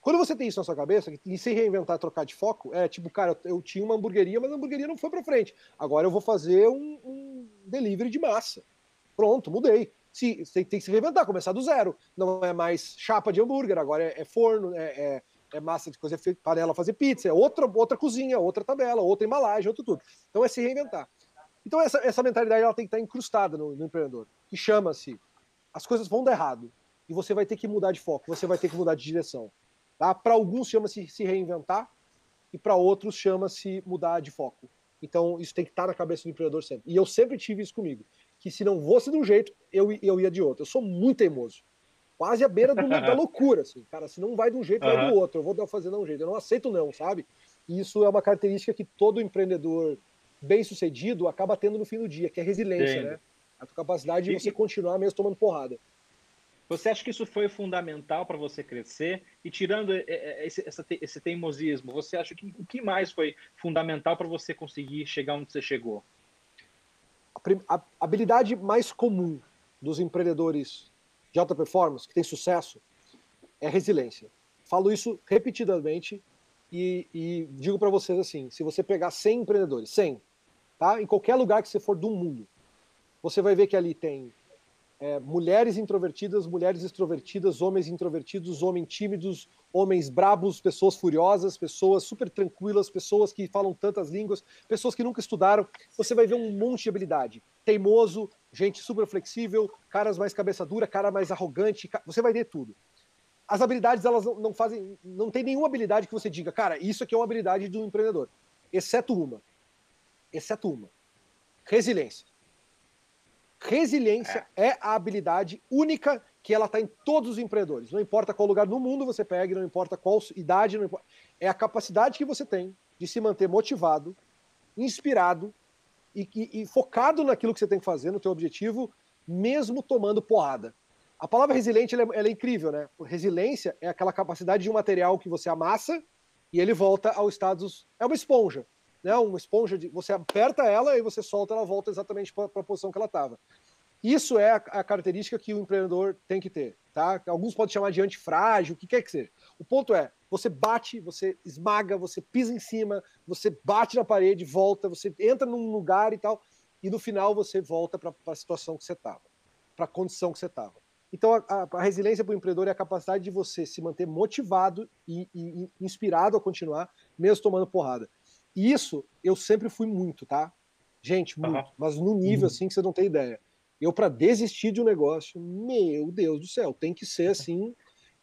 Quando você tem isso na sua cabeça, e se reinventar, trocar de foco, é tipo, cara, eu tinha uma hamburgueria, mas a hamburgueria não foi para frente. Agora eu vou fazer um, um, delivery de massa. Pronto, mudei. Se, tem, tem que se reinventar, começar do zero. Não é mais chapa de hambúrguer, agora é, é forno, é, é, é, massa de coisa, panela fazer pizza, é outra, outra cozinha, outra tabela, outra embalagem, outro tudo. Então é se reinventar. Então essa, essa mentalidade ela tem que estar incrustada no, no empreendedor, que chama-se as coisas vão dar errado e você vai ter que mudar de foco, você vai ter que mudar de direção. Tá? Para alguns chama-se se reinventar e para outros chama-se mudar de foco. Então isso tem que estar na cabeça do empreendedor sempre. E eu sempre tive isso comigo, que se não fosse de um jeito, eu, eu ia de outro. Eu sou muito teimoso. Quase à beira do, da loucura, assim. Cara, se não vai de um jeito, uhum. vai do outro. Eu vou fazer de um jeito. Eu não aceito não, sabe? E isso é uma característica que todo empreendedor bem-sucedido acaba tendo no fim do dia, que é resiliência, né? A tua capacidade de você continuar mesmo tomando porrada. Você acha que isso foi fundamental para você crescer? E tirando esse, esse teimosismo, você acha que o que mais foi fundamental para você conseguir chegar onde você chegou? A habilidade mais comum dos empreendedores de alta performance, que tem sucesso, é resiliência. Falo isso repetidamente e, e digo para vocês assim: se você pegar 100 empreendedores, 100, tá? em qualquer lugar que você for do mundo, você vai ver que ali tem é, mulheres introvertidas, mulheres extrovertidas, homens introvertidos, homens tímidos, homens brabos, pessoas furiosas, pessoas super tranquilas, pessoas que falam tantas línguas, pessoas que nunca estudaram. Você vai ver um monte de habilidade. Teimoso, gente super flexível, caras mais cabeça dura, cara mais arrogante, você vai ver tudo. As habilidades, elas não fazem, não tem nenhuma habilidade que você diga, cara, isso aqui é uma habilidade do empreendedor. Exceto uma. Exceto uma. Resiliência. Resiliência é. é a habilidade única que ela está em todos os empreendedores. Não importa qual lugar do mundo você pegue, não importa qual idade, não importa. é a capacidade que você tem de se manter motivado, inspirado e, e, e focado naquilo que você tem que fazer, no teu objetivo, mesmo tomando porrada. A palavra resiliente ela é, ela é, incrível, né? Resiliência é aquela capacidade de um material que você amassa e ele volta ao status. É uma esponja né, uma esponja de. Você aperta ela e você solta, ela volta exatamente para a posição que ela estava. Isso é a, a, característica que o empreendedor tem que ter, tá? Alguns podem chamar de antifrágil, o que quer que seja. O ponto é, você bate, você esmaga, você pisa em cima, você bate na parede, volta, você entra num lugar e tal, e no final você volta para a situação que você estava, para a condição que você estava. Então, a, a, a resiliência para o empreendedor é a capacidade de você se manter motivado e, e, e inspirado a continuar, mesmo tomando porrada. Isso eu sempre fui muito, tá? Gente, muito. Uhum. Mas num nível uhum. assim que você não tem ideia. Eu, para desistir de um negócio, meu Deus do céu, tem que ser assim.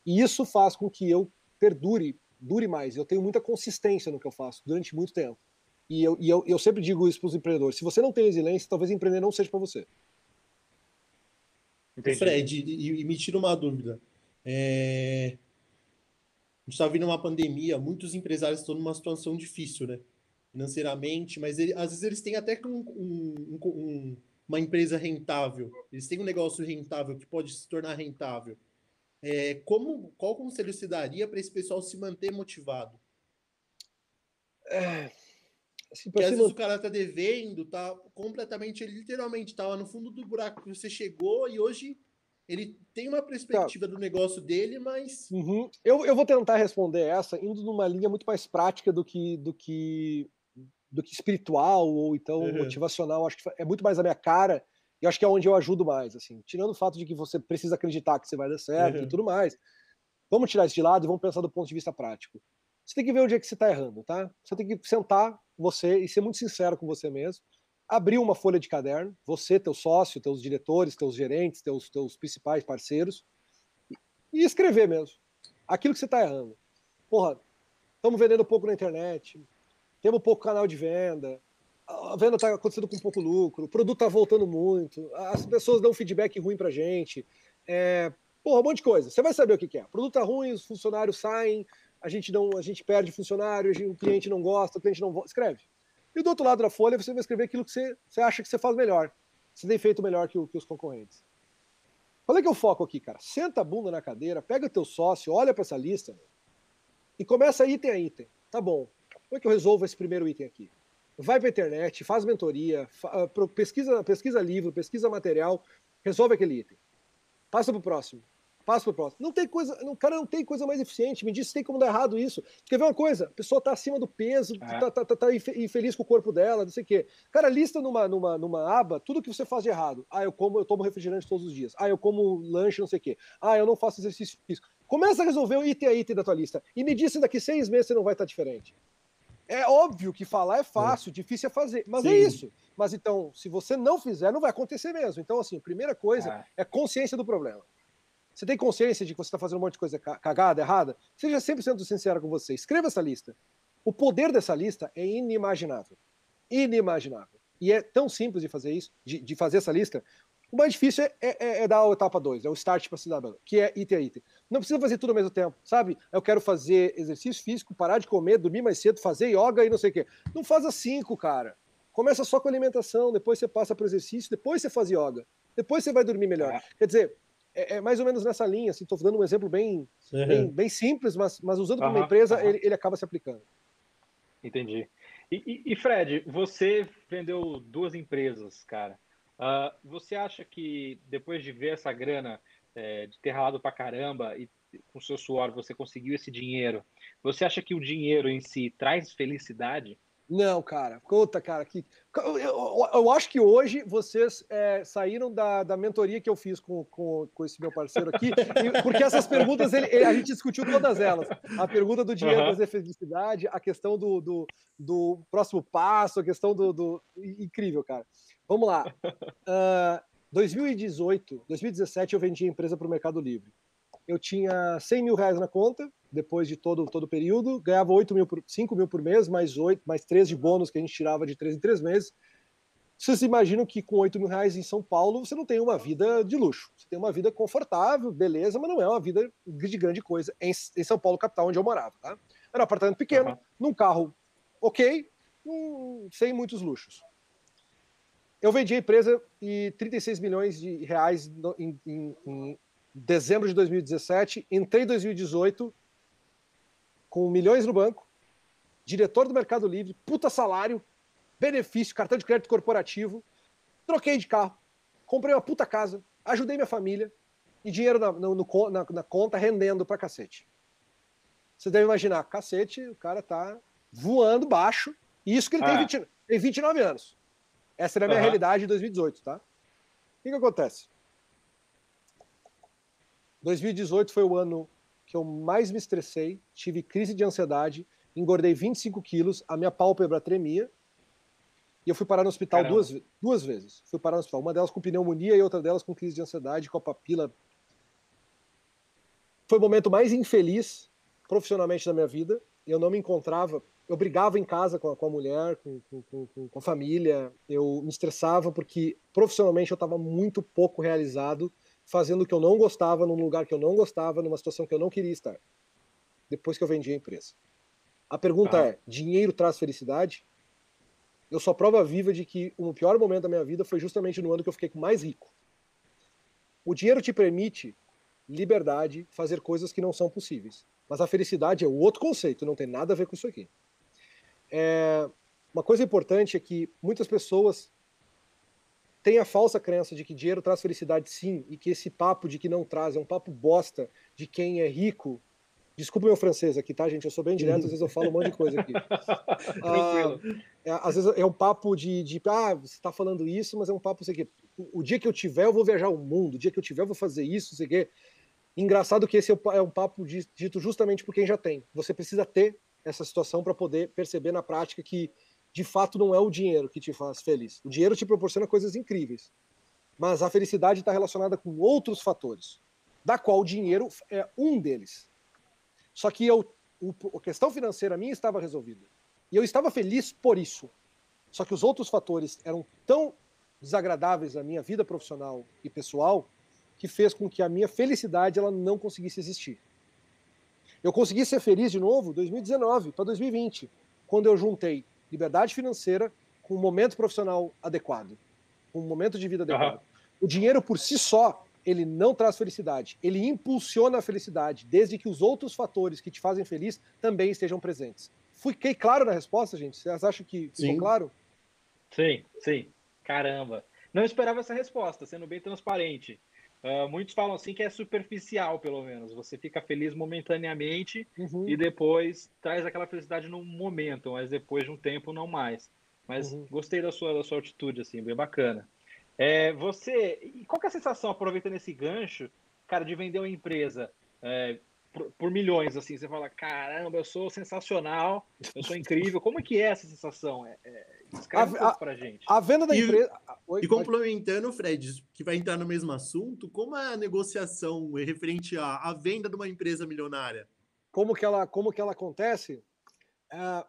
E isso faz com que eu perdure, dure mais. Eu tenho muita consistência no que eu faço durante muito tempo. E eu, e eu, eu sempre digo isso para os empreendedores: se você não tem resiliência, talvez empreender não seja para você. Entendi. Fred, e, e, me tira uma dúvida. É... A gente está vendo uma pandemia, muitos empresários estão numa situação difícil, né? Financeiramente, mas ele, às vezes eles têm até um, um, um, uma empresa rentável, eles têm um negócio rentável que pode se tornar rentável. É, como, qual conselho você daria para esse pessoal se manter motivado? É, assim, Porque às vezes o cara tá devendo, tá completamente, ele literalmente estava no fundo do buraco que você chegou e hoje ele tem uma perspectiva tá. do negócio dele, mas. Uhum. Eu, eu vou tentar responder essa indo numa linha muito mais prática do que, do que do que espiritual ou então uhum. motivacional. Acho que é muito mais a minha cara e acho que é onde eu ajudo mais, assim. Tirando o fato de que você precisa acreditar que você vai dar certo uhum. e tudo mais. Vamos tirar isso de lado e vamos pensar do ponto de vista prático. Você tem que ver onde é que você está errando, tá? Você tem que sentar você e ser muito sincero com você mesmo. Abrir uma folha de caderno, você, teu sócio, teus diretores, teus gerentes, teus, teus principais parceiros, e escrever mesmo. Aquilo que você está errando. Porra, estamos vendendo pouco na internet, temos pouco canal de venda, a venda está acontecendo com pouco lucro, o produto está voltando muito, as pessoas dão feedback ruim para a gente, é, porra, um monte de coisa. Você vai saber o que, que é. O produto está ruim, os funcionários saem, a gente não, a gente perde funcionário, o cliente não gosta, o cliente não escreve. E do outro lado da folha você vai escrever aquilo que você, você acha que você faz melhor, você tem feito melhor que, que os concorrentes. Qual é que é o foco aqui, cara? Senta a bunda na cadeira, pega o teu sócio, olha para essa lista e começa item a item. Tá bom. Como é que eu resolvo esse primeiro item aqui? Vai para a internet, faz mentoria, ah, pesquisa, pesquisa livro, pesquisa material, resolve aquele item. Passa para o próximo. passa pro próximo. Não tem coisa, o cara não tem coisa mais eficiente. Me diz se tem como dar errado isso. Quer ver uma coisa? A pessoa tá acima do peso, é. tá, tá, tá, tá, infeliz com o corpo dela, não sei o quê. Cara, lista numa, numa, numa aba tudo que você faz de errado. Ah, eu como, eu tomo refrigerante todos os dias. Ah, eu como lanche, não sei o quê. Ah, eu não faço exercício físico. Começa a resolver o item a item da tua lista. E me diz se daqui seis meses você não vai estar diferente. É óbvio que falar é fácil, difícil é fazer, mas é Sim. é isso. Mas então, se você não fizer, não vai acontecer mesmo. Então, assim, a primeira coisa é, é consciência do problema. Você tem consciência de que você está fazendo um monte de coisa cagada, errada? Seja 100% sincero com você. Escreva essa lista. O poder dessa lista é inimaginável. Inimaginável. E é tão simples de fazer isso, de, de fazer essa lista. O mais difícil é, é, é dar a etapa 2, é o start para cidadão, que é item a item. Não precisa fazer tudo ao mesmo tempo, sabe? Eu quero fazer exercício físico, parar de comer, dormir mais cedo, fazer yoga e não sei o quê. Não faz as cinco, cara. Começa só com alimentação, depois você passa para o exercício, depois você faz yoga. Depois você vai dormir melhor. É. Quer dizer, é, é, mais ou menos nessa linha, assim, estou dando um exemplo bem, bem, bem, simples, mas, mas usando para uma empresa, ele, ele acaba se aplicando. Entendi. E, e, Fred, você vendeu duas empresas, cara. Uh, você acha que depois de ver essa grana, é, de ter ralado pra caramba e com seu suor você conseguiu esse dinheiro, você acha que o dinheiro em si traz felicidade? Não, cara. Conta, cara. Que... Eu, eu, eu acho que hoje vocês é, saíram da, da mentoria que eu fiz com, com, com esse meu parceiro aqui, porque essas perguntas ele, ele, a gente discutiu todas elas. A pergunta do dinheiro uhum. trazer felicidade, a questão do, do, do, próximo passo, a questão do, do. Incrível, cara. Vamos lá. Uh, 2018, 2017, eu vendi a empresa para o Mercado Livre. Eu tinha 100 mil reais na conta, depois de todo, todo o período, ganhava 8 mil por, 5 mil por mês, mais 8, mais 3 de bônus que a gente tirava de 3 em 3 meses. Vocês imaginam que com 8 mil reais em São Paulo você não tem uma vida de luxo. Você tem uma vida confortável, beleza, mas não é uma vida de grande coisa em, em São Paulo, capital, onde eu morava. Tá? Era um apartamento pequeno, uhum. num carro ok, um, sem muitos luxos. Eu vendi a empresa e 36 milhões de reais em, em, em dezembro de 2017. Entrei em 2018 com milhões no banco, diretor do Mercado Livre, puta salário, benefício, cartão de crédito corporativo, troquei de carro, comprei uma puta casa, ajudei minha família e dinheiro na, no, na, na conta rendendo pra cacete. Você deve imaginar, cacete, o cara tá voando baixo, e isso que ele tem, 20, tem 29 anos. Essa era a minha uhum. realidade em 2018, tá? O que, que acontece? 2018 foi o ano que eu mais me estressei, tive crise de ansiedade, engordei 25 quilos, a minha pálpebra tremia, e eu fui parar no hospital duas, duas vezes. Fui parar no hospital, uma delas com pneumonia e outra delas com crise de ansiedade, com a papila. Foi o momento mais infeliz profissionalmente da minha vida. Eu não me encontrava, eu brigava em casa com a, com a mulher, com, com, com, a família, eu me estressava porque profissionalmente eu estava muito pouco realizado fazendo o que eu não gostava, num lugar que eu não gostava, numa situação que eu não queria estar. Depois que eu vendi a empresa. A pergunta ah. é: dinheiro traz felicidade? Eu sou prova viva de que o pior momento da minha vida foi justamente no ano que eu fiquei mais rico. O dinheiro te permite liberdade, fazer coisas que não são possíveis. Mas a felicidade é outro conceito, não tem nada a ver com isso aqui. É... Uma coisa importante é que muitas pessoas tem a falsa crença de que dinheiro traz felicidade sim, e que esse papo de que não traz é um papo bosta de quem é rico. Desculpa meu francês aqui, tá, gente? Eu sou bem direto, às vezes eu falo um monte de coisa aqui. ah, é, às vezes é um papo de, de ah, você está falando isso, mas é um papo, sei que, o dia que eu tiver, eu vou viajar o mundo, o dia que eu tiver, eu vou fazer isso, sei que. Engraçado que esse é um papo dito justamente por quem já tem. Você precisa ter essa situação para poder perceber na prática que de fato não é o dinheiro que te faz feliz. O dinheiro te proporciona coisas incríveis, mas a felicidade está relacionada com outros fatores, da qual o dinheiro é um deles. Só que eu, o, a questão financeira minha estava resolvida. E eu estava feliz por isso. Só que os outros fatores eram tão desagradáveis na minha vida profissional e pessoal que fez com que a minha felicidade ela não conseguisse existir. Eu consegui ser feliz de novo 2019 para 2020, quando eu juntei liberdade financeira com um momento profissional adequado, com um momento de vida adequado. Uhum. O dinheiro por si só, ele não traz felicidade, ele impulsiona a felicidade, desde que os outros fatores que te fazem feliz também estejam presentes. Fiquei claro na resposta, gente? Vocês acham que ficou sim. claro? Sim, sim. Caramba. Não esperava essa resposta, sendo bem transparente. Uh, muitos falam assim que é superficial, pelo menos. Você fica feliz momentaneamente uhum. e depois traz aquela felicidade no momento, mas depois de um tempo não mais. Mas uhum. gostei da sua, da sua atitude, assim, bem bacana. É, você, qual que é a sensação, aproveitando esse gancho, cara, de vender uma empresa é, por, por, milhões, assim, você fala, caramba, eu sou sensacional, eu sou incrível. Como é que é essa sensação? É, é, escreve a, um pra gente. A venda da e, empresa... Oi, e complementando, Fred, que vai entrar no mesmo assunto, como é a negociação referente à, à venda de uma empresa milionária? Como que ela, como que ela acontece? É,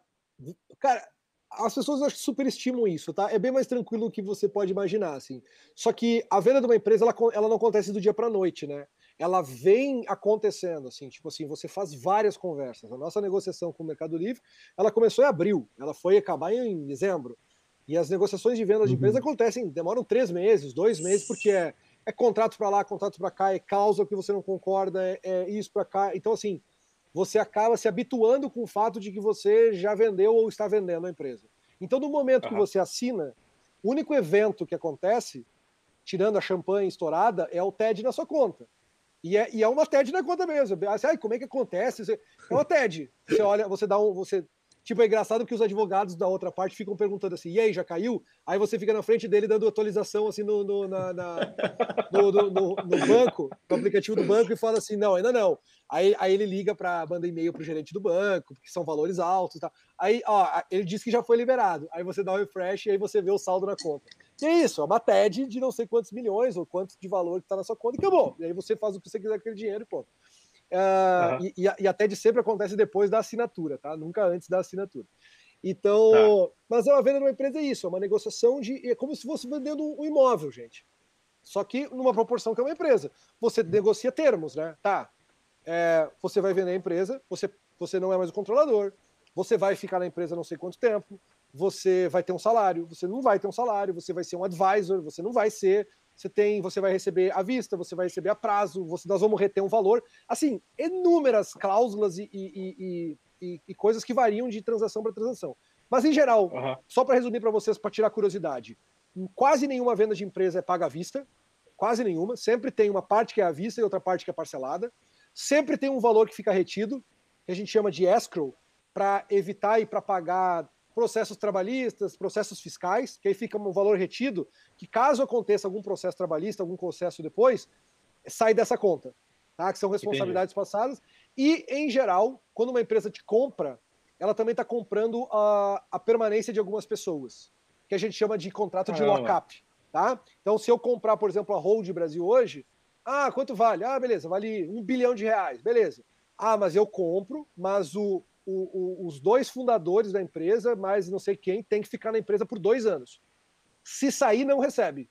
cara, as pessoas acho que superestimam isso, tá? É bem mais tranquilo do que você pode imaginar, assim. Só que a venda de uma empresa, ela, ela não acontece do dia para noite, né? Ela vem acontecendo, assim, tipo assim, você faz várias conversas. A nossa negociação com o Mercado Livre, ela começou em abril, ela foi acabar em dezembro. E as negociações de venda de empresa uhum. acontecem, demoram três meses, dois meses, porque é, é contrato para lá, contrato para cá, é causa que você não concorda, é, é isso para cá. Então, assim, você acaba se habituando com o fato de que você já vendeu ou está vendendo a empresa. Então, no momento uhum. que você assina, o único evento que acontece, tirando a champanhe estourada, é o TED na sua conta. E é, e é uma TED na conta mesmo. Assim, como é que acontece? É uma TED. Você olha, você dá um. Você Tipo, é engraçado que os advogados da outra parte ficam perguntando assim, e aí, já caiu? Aí você fica na frente dele dando atualização assim no, no, na, na no, no, no, no, banco, no aplicativo do banco, e fala assim, não, ainda não. Aí, aí ele liga para manda e-mail para o gerente do banco, porque são valores altos e tal. Aí, ó, ele diz que já foi liberado. Aí você dá o um refresh e aí você vê o saldo na conta. E é isso, é uma TED de não sei quantos milhões ou quanto de valor que está na sua conta e acabou. E aí você faz o que você quiser com aquele dinheiro e ponto. Uh, uhum. e, e, até de sempre acontece depois da assinatura, tá? Nunca antes da assinatura. Então, tá. mas é uma venda numa empresa é isso, é uma negociação de. É como se fosse vendendo um imóvel, gente. Só que numa proporção que é uma empresa. Você uhum. negocia termos, né? Tá. É, você vai vender a empresa, você, você não é mais o controlador, você vai ficar na empresa não sei quanto tempo, você vai ter um salário, você não vai ter um salário, você vai ser um advisor, você não vai ser, você tem, você vai receber à vista, você vai receber a prazo, você, nós vamos reter um valor. Assim, inúmeras cláusulas e, e, e, e coisas que variam de transação para transação. Mas, em geral, uhum. só para resumir para vocês, para tirar curiosidade, quase nenhuma venda de empresa é paga à vista, quase nenhuma. Sempre tem uma parte que é à vista e outra parte que é parcelada. Sempre tem um valor que fica retido, que a gente chama de escrow, para evitar e para pagar processos trabalhistas, processos fiscais, que aí fica um valor retido, que caso aconteça algum processo trabalhista, algum processo depois, sai dessa conta, tá? que são responsabilidades Entendi. passadas. E, em geral, quando uma empresa te compra, ela também está comprando a, a permanência de algumas pessoas, que a gente chama de contrato de lock-up. Tá? Então, se eu comprar, por exemplo, a Hold Brasil hoje, ah, quanto vale? Ah, beleza, vale um bilhão de reais, beleza. Ah, mas eu compro, mas o, o, o, os dois fundadores da empresa, mais não sei quem, tem que ficar na empresa por dois anos. Se sair, não recebe.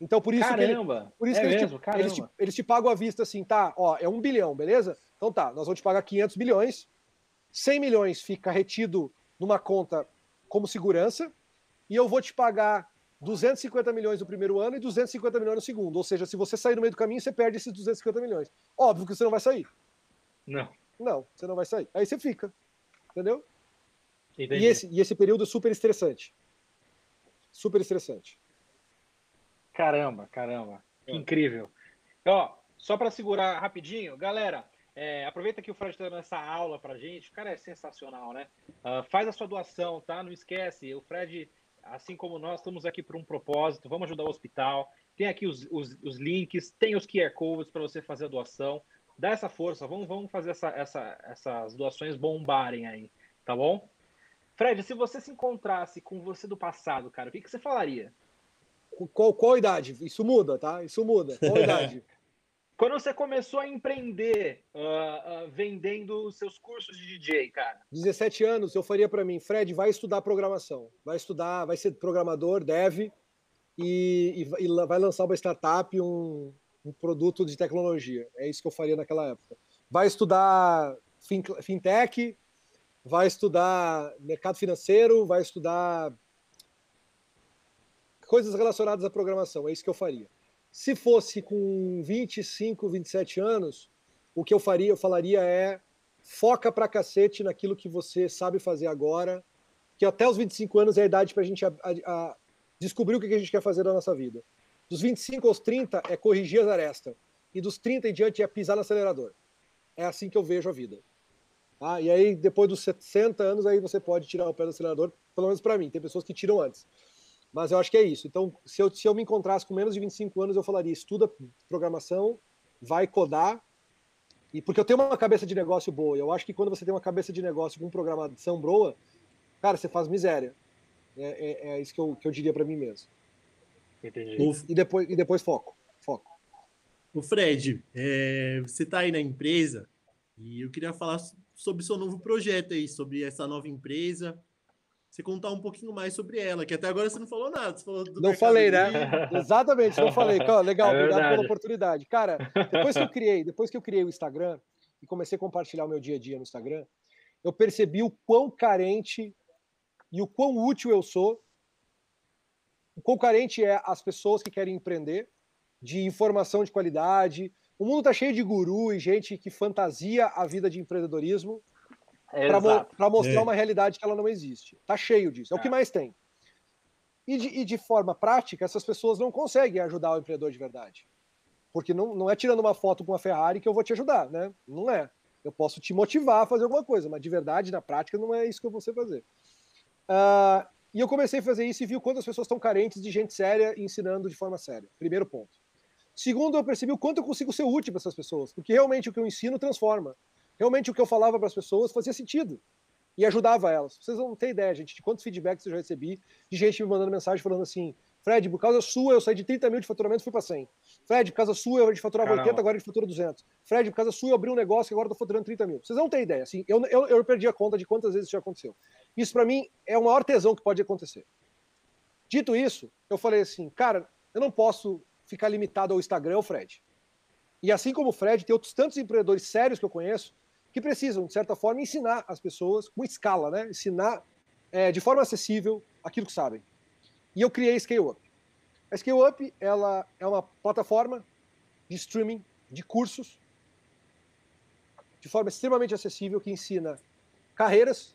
Então, por isso caramba, que, ele, por isso é que mesmo, eles, te, eles, te, eles, te, pagam à vista assim, tá? Ó, é um bilhão, beleza? Então tá, nós vamos te pagar 500 milhões, 100 milhões fica retido numa conta como segurança, e eu vou te pagar 250 milhões no primeiro ano e 250 milhões no segundo. Ou seja, se você sair no meio do caminho, você perde esses 250 milhões. Óbvio que você não vai sair. Não. Não, você não vai sair. Aí você fica. Entendeu? E esse, e esse período é super estressante. Super estressante. Caramba, caramba. Que é. incrível. Ó, só para segurar rapidinho, galera, é, aproveita que o Fred está dando essa aula para gente. O cara é sensacional, né? Uh, faz a sua doação, tá? Não esquece. O Fred, assim como nós, estamos aqui por um propósito. Vamos ajudar o hospital. Tem aqui os, os, os links, tem os QR codes para você fazer a doação dá essa força, vamos, vamos fazer essa, essa, essas doações bombarem aí, tá bom? Fred, se você se encontrasse com você do passado, cara, o que, que você falaria? Qual, qual idade? Isso muda, tá? Isso muda. Qual idade? Quando você começou a empreender uh, uh, vendendo seus cursos de DJ, cara? 17 anos, eu faria para mim, Fred, vai estudar programação. Vai estudar, vai ser programador, dev, e, e, e vai lançar uma startup, um, um produto de tecnologia. É isso que eu faria naquela época. Vai estudar fintech, vai estudar mercado financeiro, vai estudar coisas relacionadas à programação. É isso que eu faria. Se fosse com 25, 27 anos, o que eu faria, eu falaria é foca pra cacete naquilo que você sabe fazer agora, que até os 25 anos é a idade para a gente a, a, descobrir o que a gente quer fazer na nossa vida. Dos 25 aos 30 é corrigir as arestas. E dos 30 em diante é pisar no acelerador. É assim que eu vejo a vida. Tá? E aí, depois dos 60 anos, aí você pode tirar o pé do acelerador, pelo menos para mim. Tem pessoas que tiram antes. Mas eu acho que é isso. Então, se eu, se eu me encontrasse com menos de 25 anos, eu falaria: estuda programação, vai codar. E porque eu tenho uma cabeça de negócio boa. Eu acho que quando você tem uma cabeça de negócio com programação boa, cara, você faz miséria. É, é, é isso que eu, que eu diria para mim mesmo. Entendi. E depois, e depois foco. Foco. O Fred, é, você está aí na empresa e eu queria falar sobre seu novo projeto aí, sobre essa nova empresa. Você contar um pouquinho mais sobre ela, que até agora você não falou nada. Falou não falei, né? Exatamente, não falei. legal, é obrigado pela oportunidade. Cara, depois que eu criei, depois que eu criei o Instagram e comecei a compartilhar o meu dia a dia no Instagram, eu percebi o quão carente e o quão útil eu sou. O quão carente é as pessoas que querem empreender de informação de qualidade. O mundo está cheio de guru e gente que fantasia a vida de empreendedorismo para mo mostrar é. uma realidade que ela não existe. Está cheio disso, é, é, o que é. mais tem. E de, e de, forma prática, essas pessoas não conseguem ajudar o empreendedor de verdade. Porque não, não é tirando uma foto com a Ferrari que eu vou te ajudar, né? Não é. Eu posso te motivar a fazer alguma coisa, mas de verdade, na prática, não é isso que eu vou fazer. Uh, e eu comecei a fazer isso e vi quantas pessoas estão carentes de gente séria ensinando de forma séria. Primeiro ponto. Segundo, eu percebi o quanto eu consigo ser útil para essas pessoas, porque realmente o que eu ensino transforma. Realmente o que eu falava para as pessoas fazia sentido e ajudava elas. Vocês não têm ideia, gente, de quantos feedbacks eu já recebi de gente me mandando mensagem falando assim: Fred, por causa sua, eu saí de 30 mil de faturamento e fui para 100. Fred, por causa sua, eu de faturava Caramba. 80, agora de fatura 200. Fred, por causa sua, eu abri um negócio e agora estou faturando 30 mil. Vocês não têm ideia. Assim, eu, eu, eu perdi a conta de quantas vezes isso já aconteceu. Isso, para mim, é o maior tesão que pode acontecer. Dito isso, eu falei assim, cara, eu não posso ficar limitado ao Instagram, Fred. E assim como o Fred, tem outros tantos empreendedores sérios que eu conheço que precisam, de certa forma, ensinar as pessoas com escala, né? Ensinar é, de forma acessível aquilo que sabem. E eu criei a Scale Up. A Scale Up ela é uma plataforma de streaming de cursos de forma extremamente acessível que ensina carreiras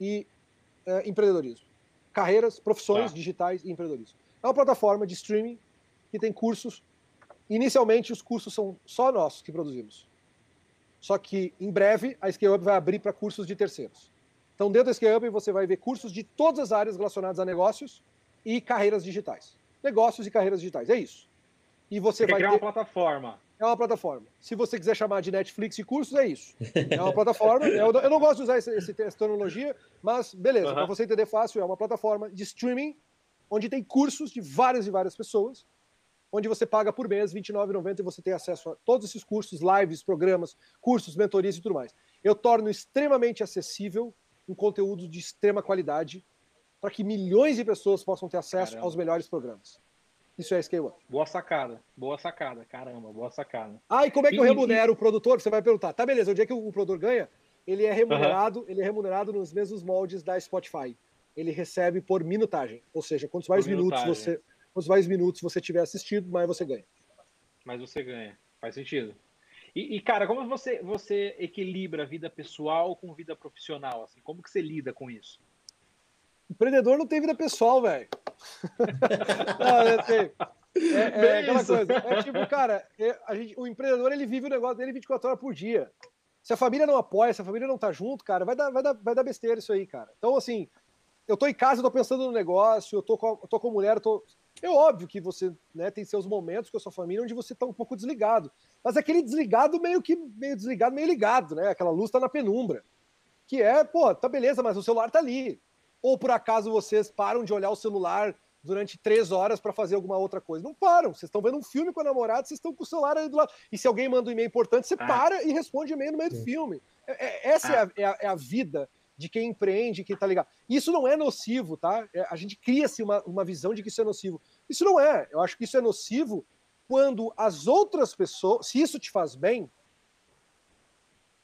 e é, empreendedorismo. Carreiras, profissões tá. digitais e empreendedorismo. É uma plataforma de streaming que tem cursos. Inicialmente, os cursos são só nossos que produzimos. Só que, em breve, a ScaleUp vai abrir para cursos de terceiros. Então, dentro da ScaleUp, você vai ver cursos de todas as áreas relacionadas a negócios e carreiras digitais. Negócios e carreiras digitais, é isso. E você, você vai criar ter... uma plataforma. É uma plataforma. Se você quiser chamar de Netflix de cursos, é isso. É uma plataforma. eu, não gosto de usar esse, esse, essa terminologia, mas beleza, uhum. para você entender fácil, é uma plataforma de streaming onde tem cursos de várias e várias pessoas onde você paga por mês R$ 29,90 e você tem acesso a todos esses cursos, lives, programas, cursos, mentorias e tudo mais. Eu torno extremamente acessível um conteúdo de extrema qualidade para que milhões de pessoas possam ter acesso Caramba. aos melhores programas. Isso é Scale Up. Boa sacada, boa sacada, caramba, boa sacada. Ah, e como é que eu remunero o produtor? Você vai perguntar. Tá, beleza, o dia que o produtor ganha, ele é remunerado, uhum. ele é remunerado nos mesmos moldes da Spotify. Ele recebe por minutagem, ou seja, quantos mais por minutos minutagem. você quantos mais minutos você tiver assistido, mais você ganha. Mais você ganha. Faz sentido. E, e, cara, como você, você equilibra a vida pessoal com vida profissional? Assim? Como que você lida com isso? Empreendedor não tem vida pessoal, velho. é, é, é aquela coisa. É tipo, cara, é, a gente, o empreendedor ele vive o negócio dele 24 horas por dia. Se a família não apoia, se a família não tá junto, cara, vai dar, vai dar, vai dar besteira isso aí, cara. Então, assim, eu tô em casa, eu tô pensando no negócio, eu tô com, eu tô com a mulher, eu tô é óbvio que você né, tem seus momentos com a sua família onde você está um pouco desligado. Mas aquele desligado meio que meio desligado, meio ligado, né? Aquela luz está na penumbra. Que é, pô, tá beleza, mas o celular tá ali. Ou por acaso vocês param de olhar o celular durante três horas para fazer alguma outra coisa. Não param. Vocês estão vendo um filme com a namorada, vocês estão com o celular aí do lado. E se alguém manda um e-mail importante, você ah. para e responde e-mail no meio do filme. É, é, essa ah. é, a, é, a, é a vida de quem empreende, quem tá ligado. Isso não é nocivo, tá? É, a gente cria-se uma, uma visão de que isso é nocivo. Isso não é. Eu acho que isso é nocivo quando as outras pessoas, se isso te faz bem,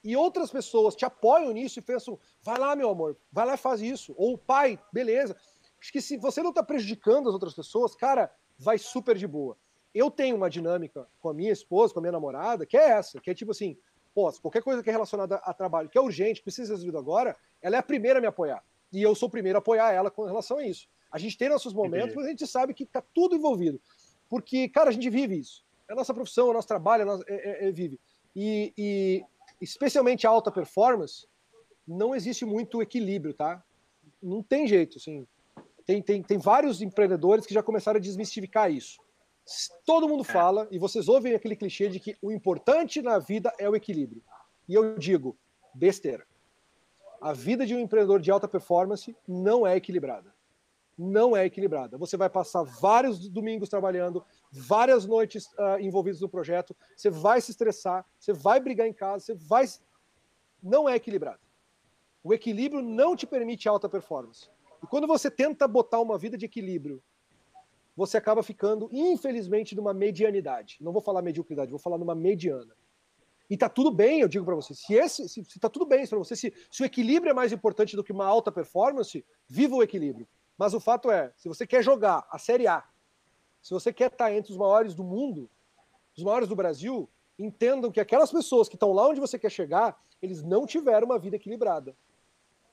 e outras pessoas te apoiam nisso e pensam, vai lá, meu amor, vai lá e faz isso. Ou pai, beleza. Acho que se você não tá prejudicando as outras pessoas, cara, vai super de boa. Eu tenho uma dinâmica com a minha esposa, com a minha namorada, que é essa, que é tipo assim, pô, qualquer coisa que é relacionada a trabalho, que é urgente, precisa ser resolvido agora, ela é a primeira a me apoiar. E eu sou o primeiro a apoiar ela com relação a isso. A gente tem nossos momentos, Entendi. mas a gente sabe que está tudo envolvido. porque, cara, a gente vive isso. É a nossa profissão, é o nosso trabalho, é, nosso, é, é, é vive. E, e, especialmente alta performance, não existe muito equilíbrio, tá? Não tem jeito, assim. Tem, tem, tem vários empreendedores que já começaram a desmistificar isso. Todo mundo é. fala, e vocês ouvem aquele clichê de que o importante na vida é o equilíbrio. E eu digo, besteira. A vida de um empreendedor de alta performance não é equilibrada. Não é equilibrada. Você vai passar vários domingos trabalhando, várias noites uh, envolvidos no projeto, você vai se estressar, você vai brigar em casa, você vai. Não é equilibrado. O equilíbrio não te permite alta performance. E quando você tenta botar uma vida de equilíbrio, você acaba ficando, infelizmente, numa medianidade. Não vou falar mediocridade, vou falar numa mediana. E tá tudo bem, eu digo para você. Se, esse, se, se tá tudo bem para você, se, se o equilíbrio é mais importante do que uma alta performance, viva o equilíbrio. Mas o fato é, se você quer jogar a Série A, se você quer estar entre os maiores do mundo, os maiores do Brasil, entendam que aquelas pessoas que estão lá onde você quer chegar, eles não tiveram uma vida equilibrada.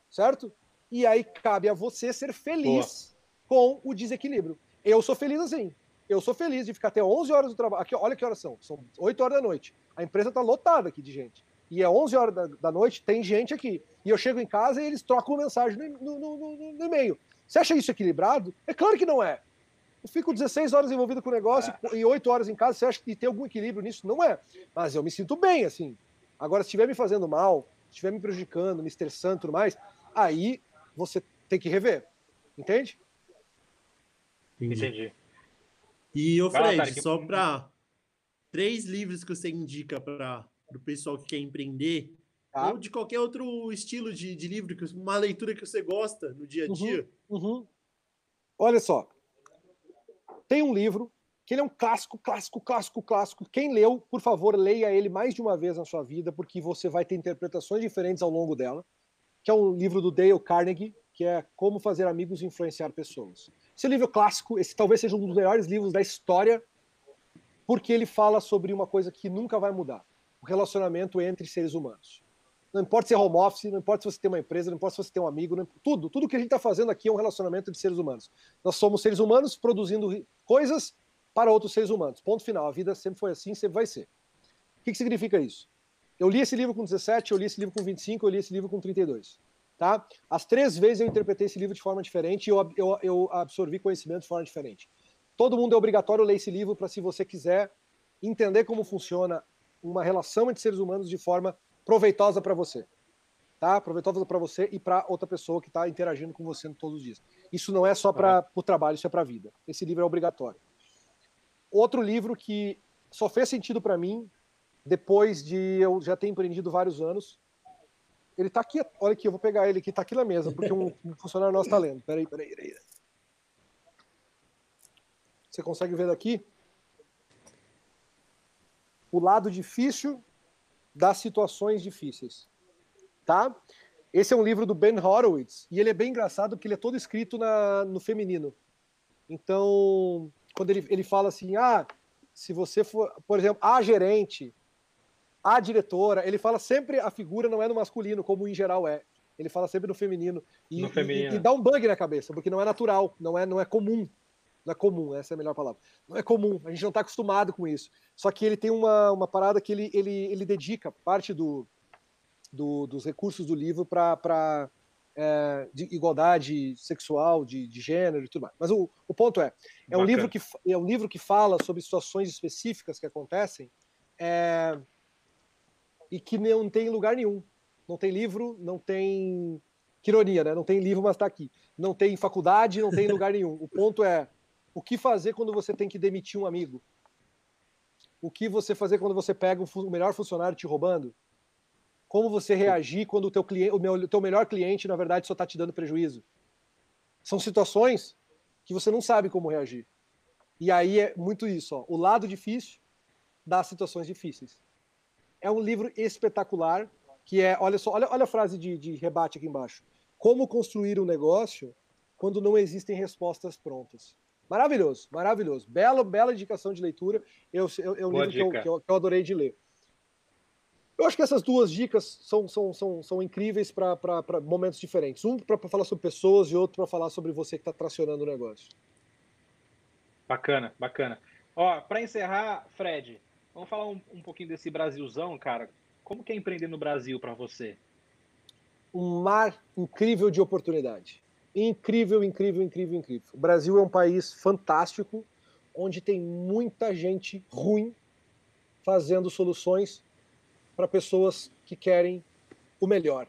Certo? E aí cabe a você ser feliz Boa. com o desequilíbrio. Eu sou feliz assim. Eu sou feliz de ficar até 11 horas do trabalho. Aqui, olha que horas são. São 8 horas da noite. A empresa está lotada aqui de gente. E é 11 horas da, da, noite, tem gente aqui. E eu chego em casa e eles trocam mensagem no, no, no, no e-mail. Você acha isso equilibrado? É claro que não é. Eu fico 16 horas envolvido com o negócio é. e 8 horas em casa. Você acha que tem algum equilíbrio nisso? Não é. Mas eu me sinto bem, assim. Agora, se estiver me fazendo mal, se estiver me prejudicando, me estressando e tudo mais, aí você tem que rever. Entende? Entendi. E, ô Fred, lá, só para três livros que você indica para o pessoal que quer empreender, tá. ou de qualquer outro estilo de, de livro, uma leitura que você gosta no dia a uhum, dia. Uhum, uhum. Olha só, tem um livro que ele é um clássico, clássico, clássico, clássico. Quem leu, por favor, leia ele mais de uma vez na sua vida, porque você vai ter interpretações diferentes ao longo dela. Que é um livro do Dale Carnegie, que é Como Fazer Amigos e Influenciar Pessoas. Esse livro clássico, esse talvez seja um dos melhores livros da história, porque ele fala sobre uma coisa que nunca vai mudar: o relacionamento entre seres humanos. Não importa se é home office, não importa se você tem uma empresa, não importa se você tem um amigo, não, tudo, tudo que a gente está fazendo aqui é um relacionamento entre seres humanos. Nós somos seres humanos produzindo coisas para outros seres humanos. Ponto final. A vida sempre foi assim, sempre vai ser. O que, que significa isso? Eu li esse livro com 17, eu li esse livro com 25, eu li esse livro com 32. Tá? As três vezes eu interpretei esse livro de forma diferente e eu, eu, eu absorvi conhecimento de forma diferente. Todo mundo é obrigatório ler esse livro para, se você quiser entender como funciona uma relação entre seres humanos de forma proveitosa para você. Tá? Proveitosa para você e para outra pessoa que está interagindo com você todos os dias. Isso não é só para o trabalho, isso é para a vida. Esse livro é obrigatório. Outro livro que só fez sentido para mim depois de eu já ter empreendido vários anos ele tá aqui, olha aqui, eu vou pegar ele aqui, tá aqui na mesa, porque um, um funcionário nosso tá lendo. Peraí, peraí, peraí. Você consegue ver daqui? O lado difícil das situações difíceis. Tá? Esse é um livro do Ben Horowitz, e ele é bem engraçado porque ele é todo escrito na, no feminino. Então, quando ele, ele fala assim, ah, se você for, por exemplo, a gerente, a diretora, ele fala sempre a figura não é no masculino, como em geral é. Ele fala sempre no feminino. E, no feminino. e, e dá um bug na cabeça, porque não é natural, não é, não é comum. Não é comum, essa é a melhor palavra. Não é comum, a gente não está acostumado com isso. Só que ele tem uma, uma parada que ele, ele, ele dedica parte do, do dos recursos do livro para é, de igualdade sexual, de, de, gênero e tudo mais. Mas o, o ponto é, é um, livro que, é um livro que fala sobre situações específicas que acontecem é, e que não tem lugar nenhum. Não tem livro, não tem. Que ironia, né? Não tem livro, mas está aqui. Não tem faculdade, não tem lugar nenhum. O ponto é: o que fazer quando você tem que demitir um amigo? O que você fazer quando você pega o melhor funcionário te roubando? Como você reagir quando o teu, cliente, o, meu, o teu melhor cliente, na verdade, só está te dando prejuízo? São situações que você não sabe como reagir. E aí é muito isso, ó, o lado difícil das situações difíceis é um livro espetacular, que é, olha só, olha, olha a frase de, de rebate aqui embaixo. Como construir um negócio quando não existem respostas prontas. Maravilhoso, maravilhoso. Bela, bela indicação de leitura. Eu, eu, é um livro que eu, que eu, que eu adorei de ler. Eu acho que essas duas dicas são, são, são, são incríveis para momentos diferentes. Um para falar sobre pessoas e outro para falar sobre você que está tracionando o negócio. Bacana, bacana. Ó, para encerrar, Fred, vamos falar um, um pouquinho desse Brasilzão, cara. Como que é empreender no Brasil para você? Um mar incrível de oportunidade. Incrível, incrível, incrível, incrível. O Brasil é um país fantástico, onde tem muita gente ruim fazendo soluções para pessoas que querem o melhor.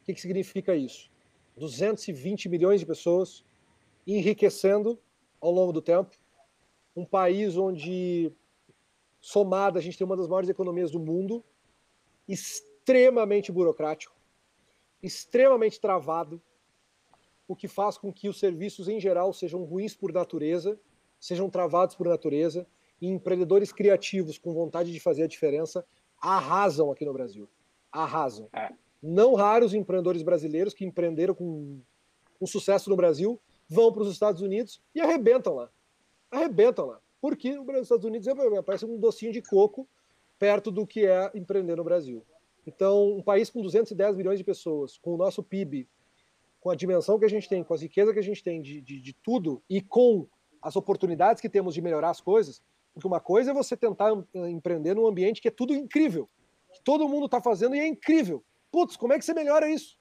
O que, que significa isso? 220 milhões de pessoas enriquecendo ao longo do tempo. Um país onde, somada, a gente tem uma das maiores economias do mundo, extremamente burocrático, extremamente travado, o que faz com que os serviços em geral sejam ruins por natureza, sejam travados por natureza, e empreendedores criativos com vontade de fazer a diferença arrasam aqui no Brasil. Arrasam. É. Não raros empreendedores brasileiros que empreenderam com, sucesso no Brasil vão para os Estados Unidos e arrebentam lá. Arrebentam lá. Porque os Estados Unidos é, parece um docinho de coco perto do que é empreender no Brasil. Então, um país com 210 milhões de pessoas, com o nosso PIB, com a dimensão que a gente tem, com as riquezas que a gente tem de, de, de tudo e com as oportunidades que temos de melhorar as coisas, porque uma coisa é você tentar empreender num ambiente que é tudo incrível, que todo mundo está fazendo e é incrível. Putz, como é que você melhora isso?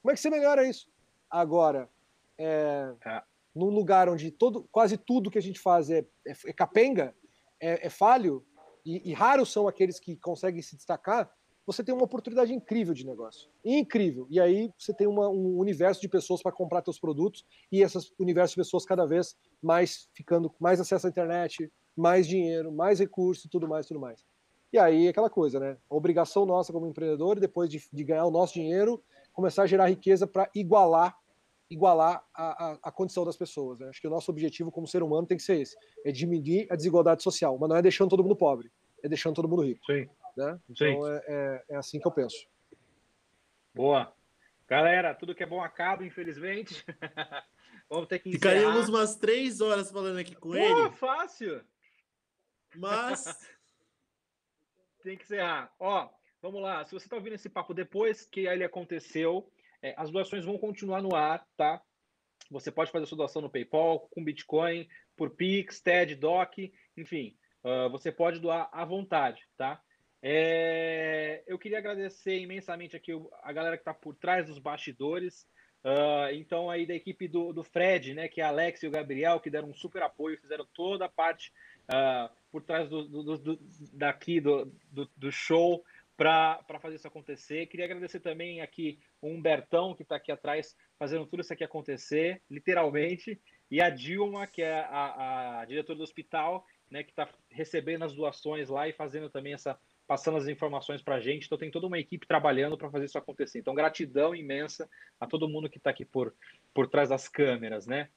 Como é que você melhora isso? Agora, é, é. num lugar onde todo, quase tudo que a gente faz é, é, é capenga, é, é falho, e, e, raros são aqueles que conseguem se destacar, você tem uma oportunidade incrível de negócio. Incrível. E aí você tem uma, um universo de pessoas para comprar seus produtos e esse universo de pessoas cada vez mais ficando com mais acesso à internet, mais dinheiro, mais recursos, tudo mais, tudo mais. E aí aquela coisa, né? A obrigação nossa como empreendedor, depois de, de ganhar o nosso dinheiro, começar a gerar riqueza para igualar igualar a, a, a, condição das pessoas. Né? Acho que o nosso objetivo como ser humano tem que ser esse: é diminuir a desigualdade social, mas não é deixando todo mundo pobre, é deixando todo mundo rico. Sim. Né? Então. É, é, é, assim que eu penso. Boa. Galera, tudo que é bom acaba, infelizmente. Vamos ter que encerrar. Ficaríamos umas três horas falando aqui com Pô, ele. fácil! Mas. Tem que encerrar. Ó, vamos lá. Se você está ouvindo esse papo depois que ele aconteceu, é, as doações vão continuar no ar, tá? Você pode fazer sua doação no PayPal, com Bitcoin, por Pix, TED, DOC, enfim. Uh, você pode doar à vontade, tá? É, eu queria agradecer imensamente aqui a galera que está por trás dos bastidores. Uh, então, aí da equipe do, do Fred, né, que é a Alex e o Gabriel, que deram um super apoio, fizeram toda a parte uh, por trás do, do, do daqui do, do, show para fazer isso acontecer. Queria agradecer também aqui o Humbertão, que está aqui atrás, fazendo tudo isso aqui acontecer, literalmente, e a Dilma, que é a, a diretora do hospital, né, que está recebendo as doações lá e fazendo também essa passando as informações para a gente. Então, tem toda uma equipe trabalhando para fazer isso acontecer. Então, gratidão imensa a todo mundo que está aqui por, por trás das câmeras, né?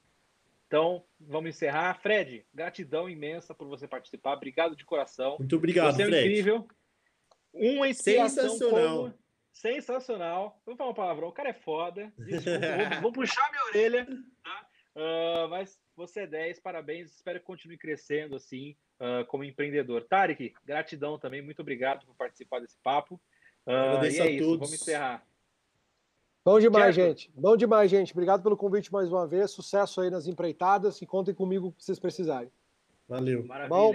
Então, vamos encerrar. Fred, gratidão imensa por você participar. Obrigado de coração. Muito obrigado, você é Fred. incrível. Uma inspiração Sensacional. Como... Sensacional. Vou falar uma palavrão. O cara é foda. Desculpa, vou, vou, puxar minha orelha. Tá? Uh, mas você é 10, parabéns. Espero que continue crescendo assim uh, como empreendedor. Tarek, gratidão também. Muito obrigado por participar desse papo. Uh, e é isso, todos. vamos encerrar. Bom demais, gente. Bom demais, gente. Obrigado pelo convite mais uma vez. Sucesso aí nas empreitadas e contem comigo se vocês precisarem. Valeu. Maravilha. Bom,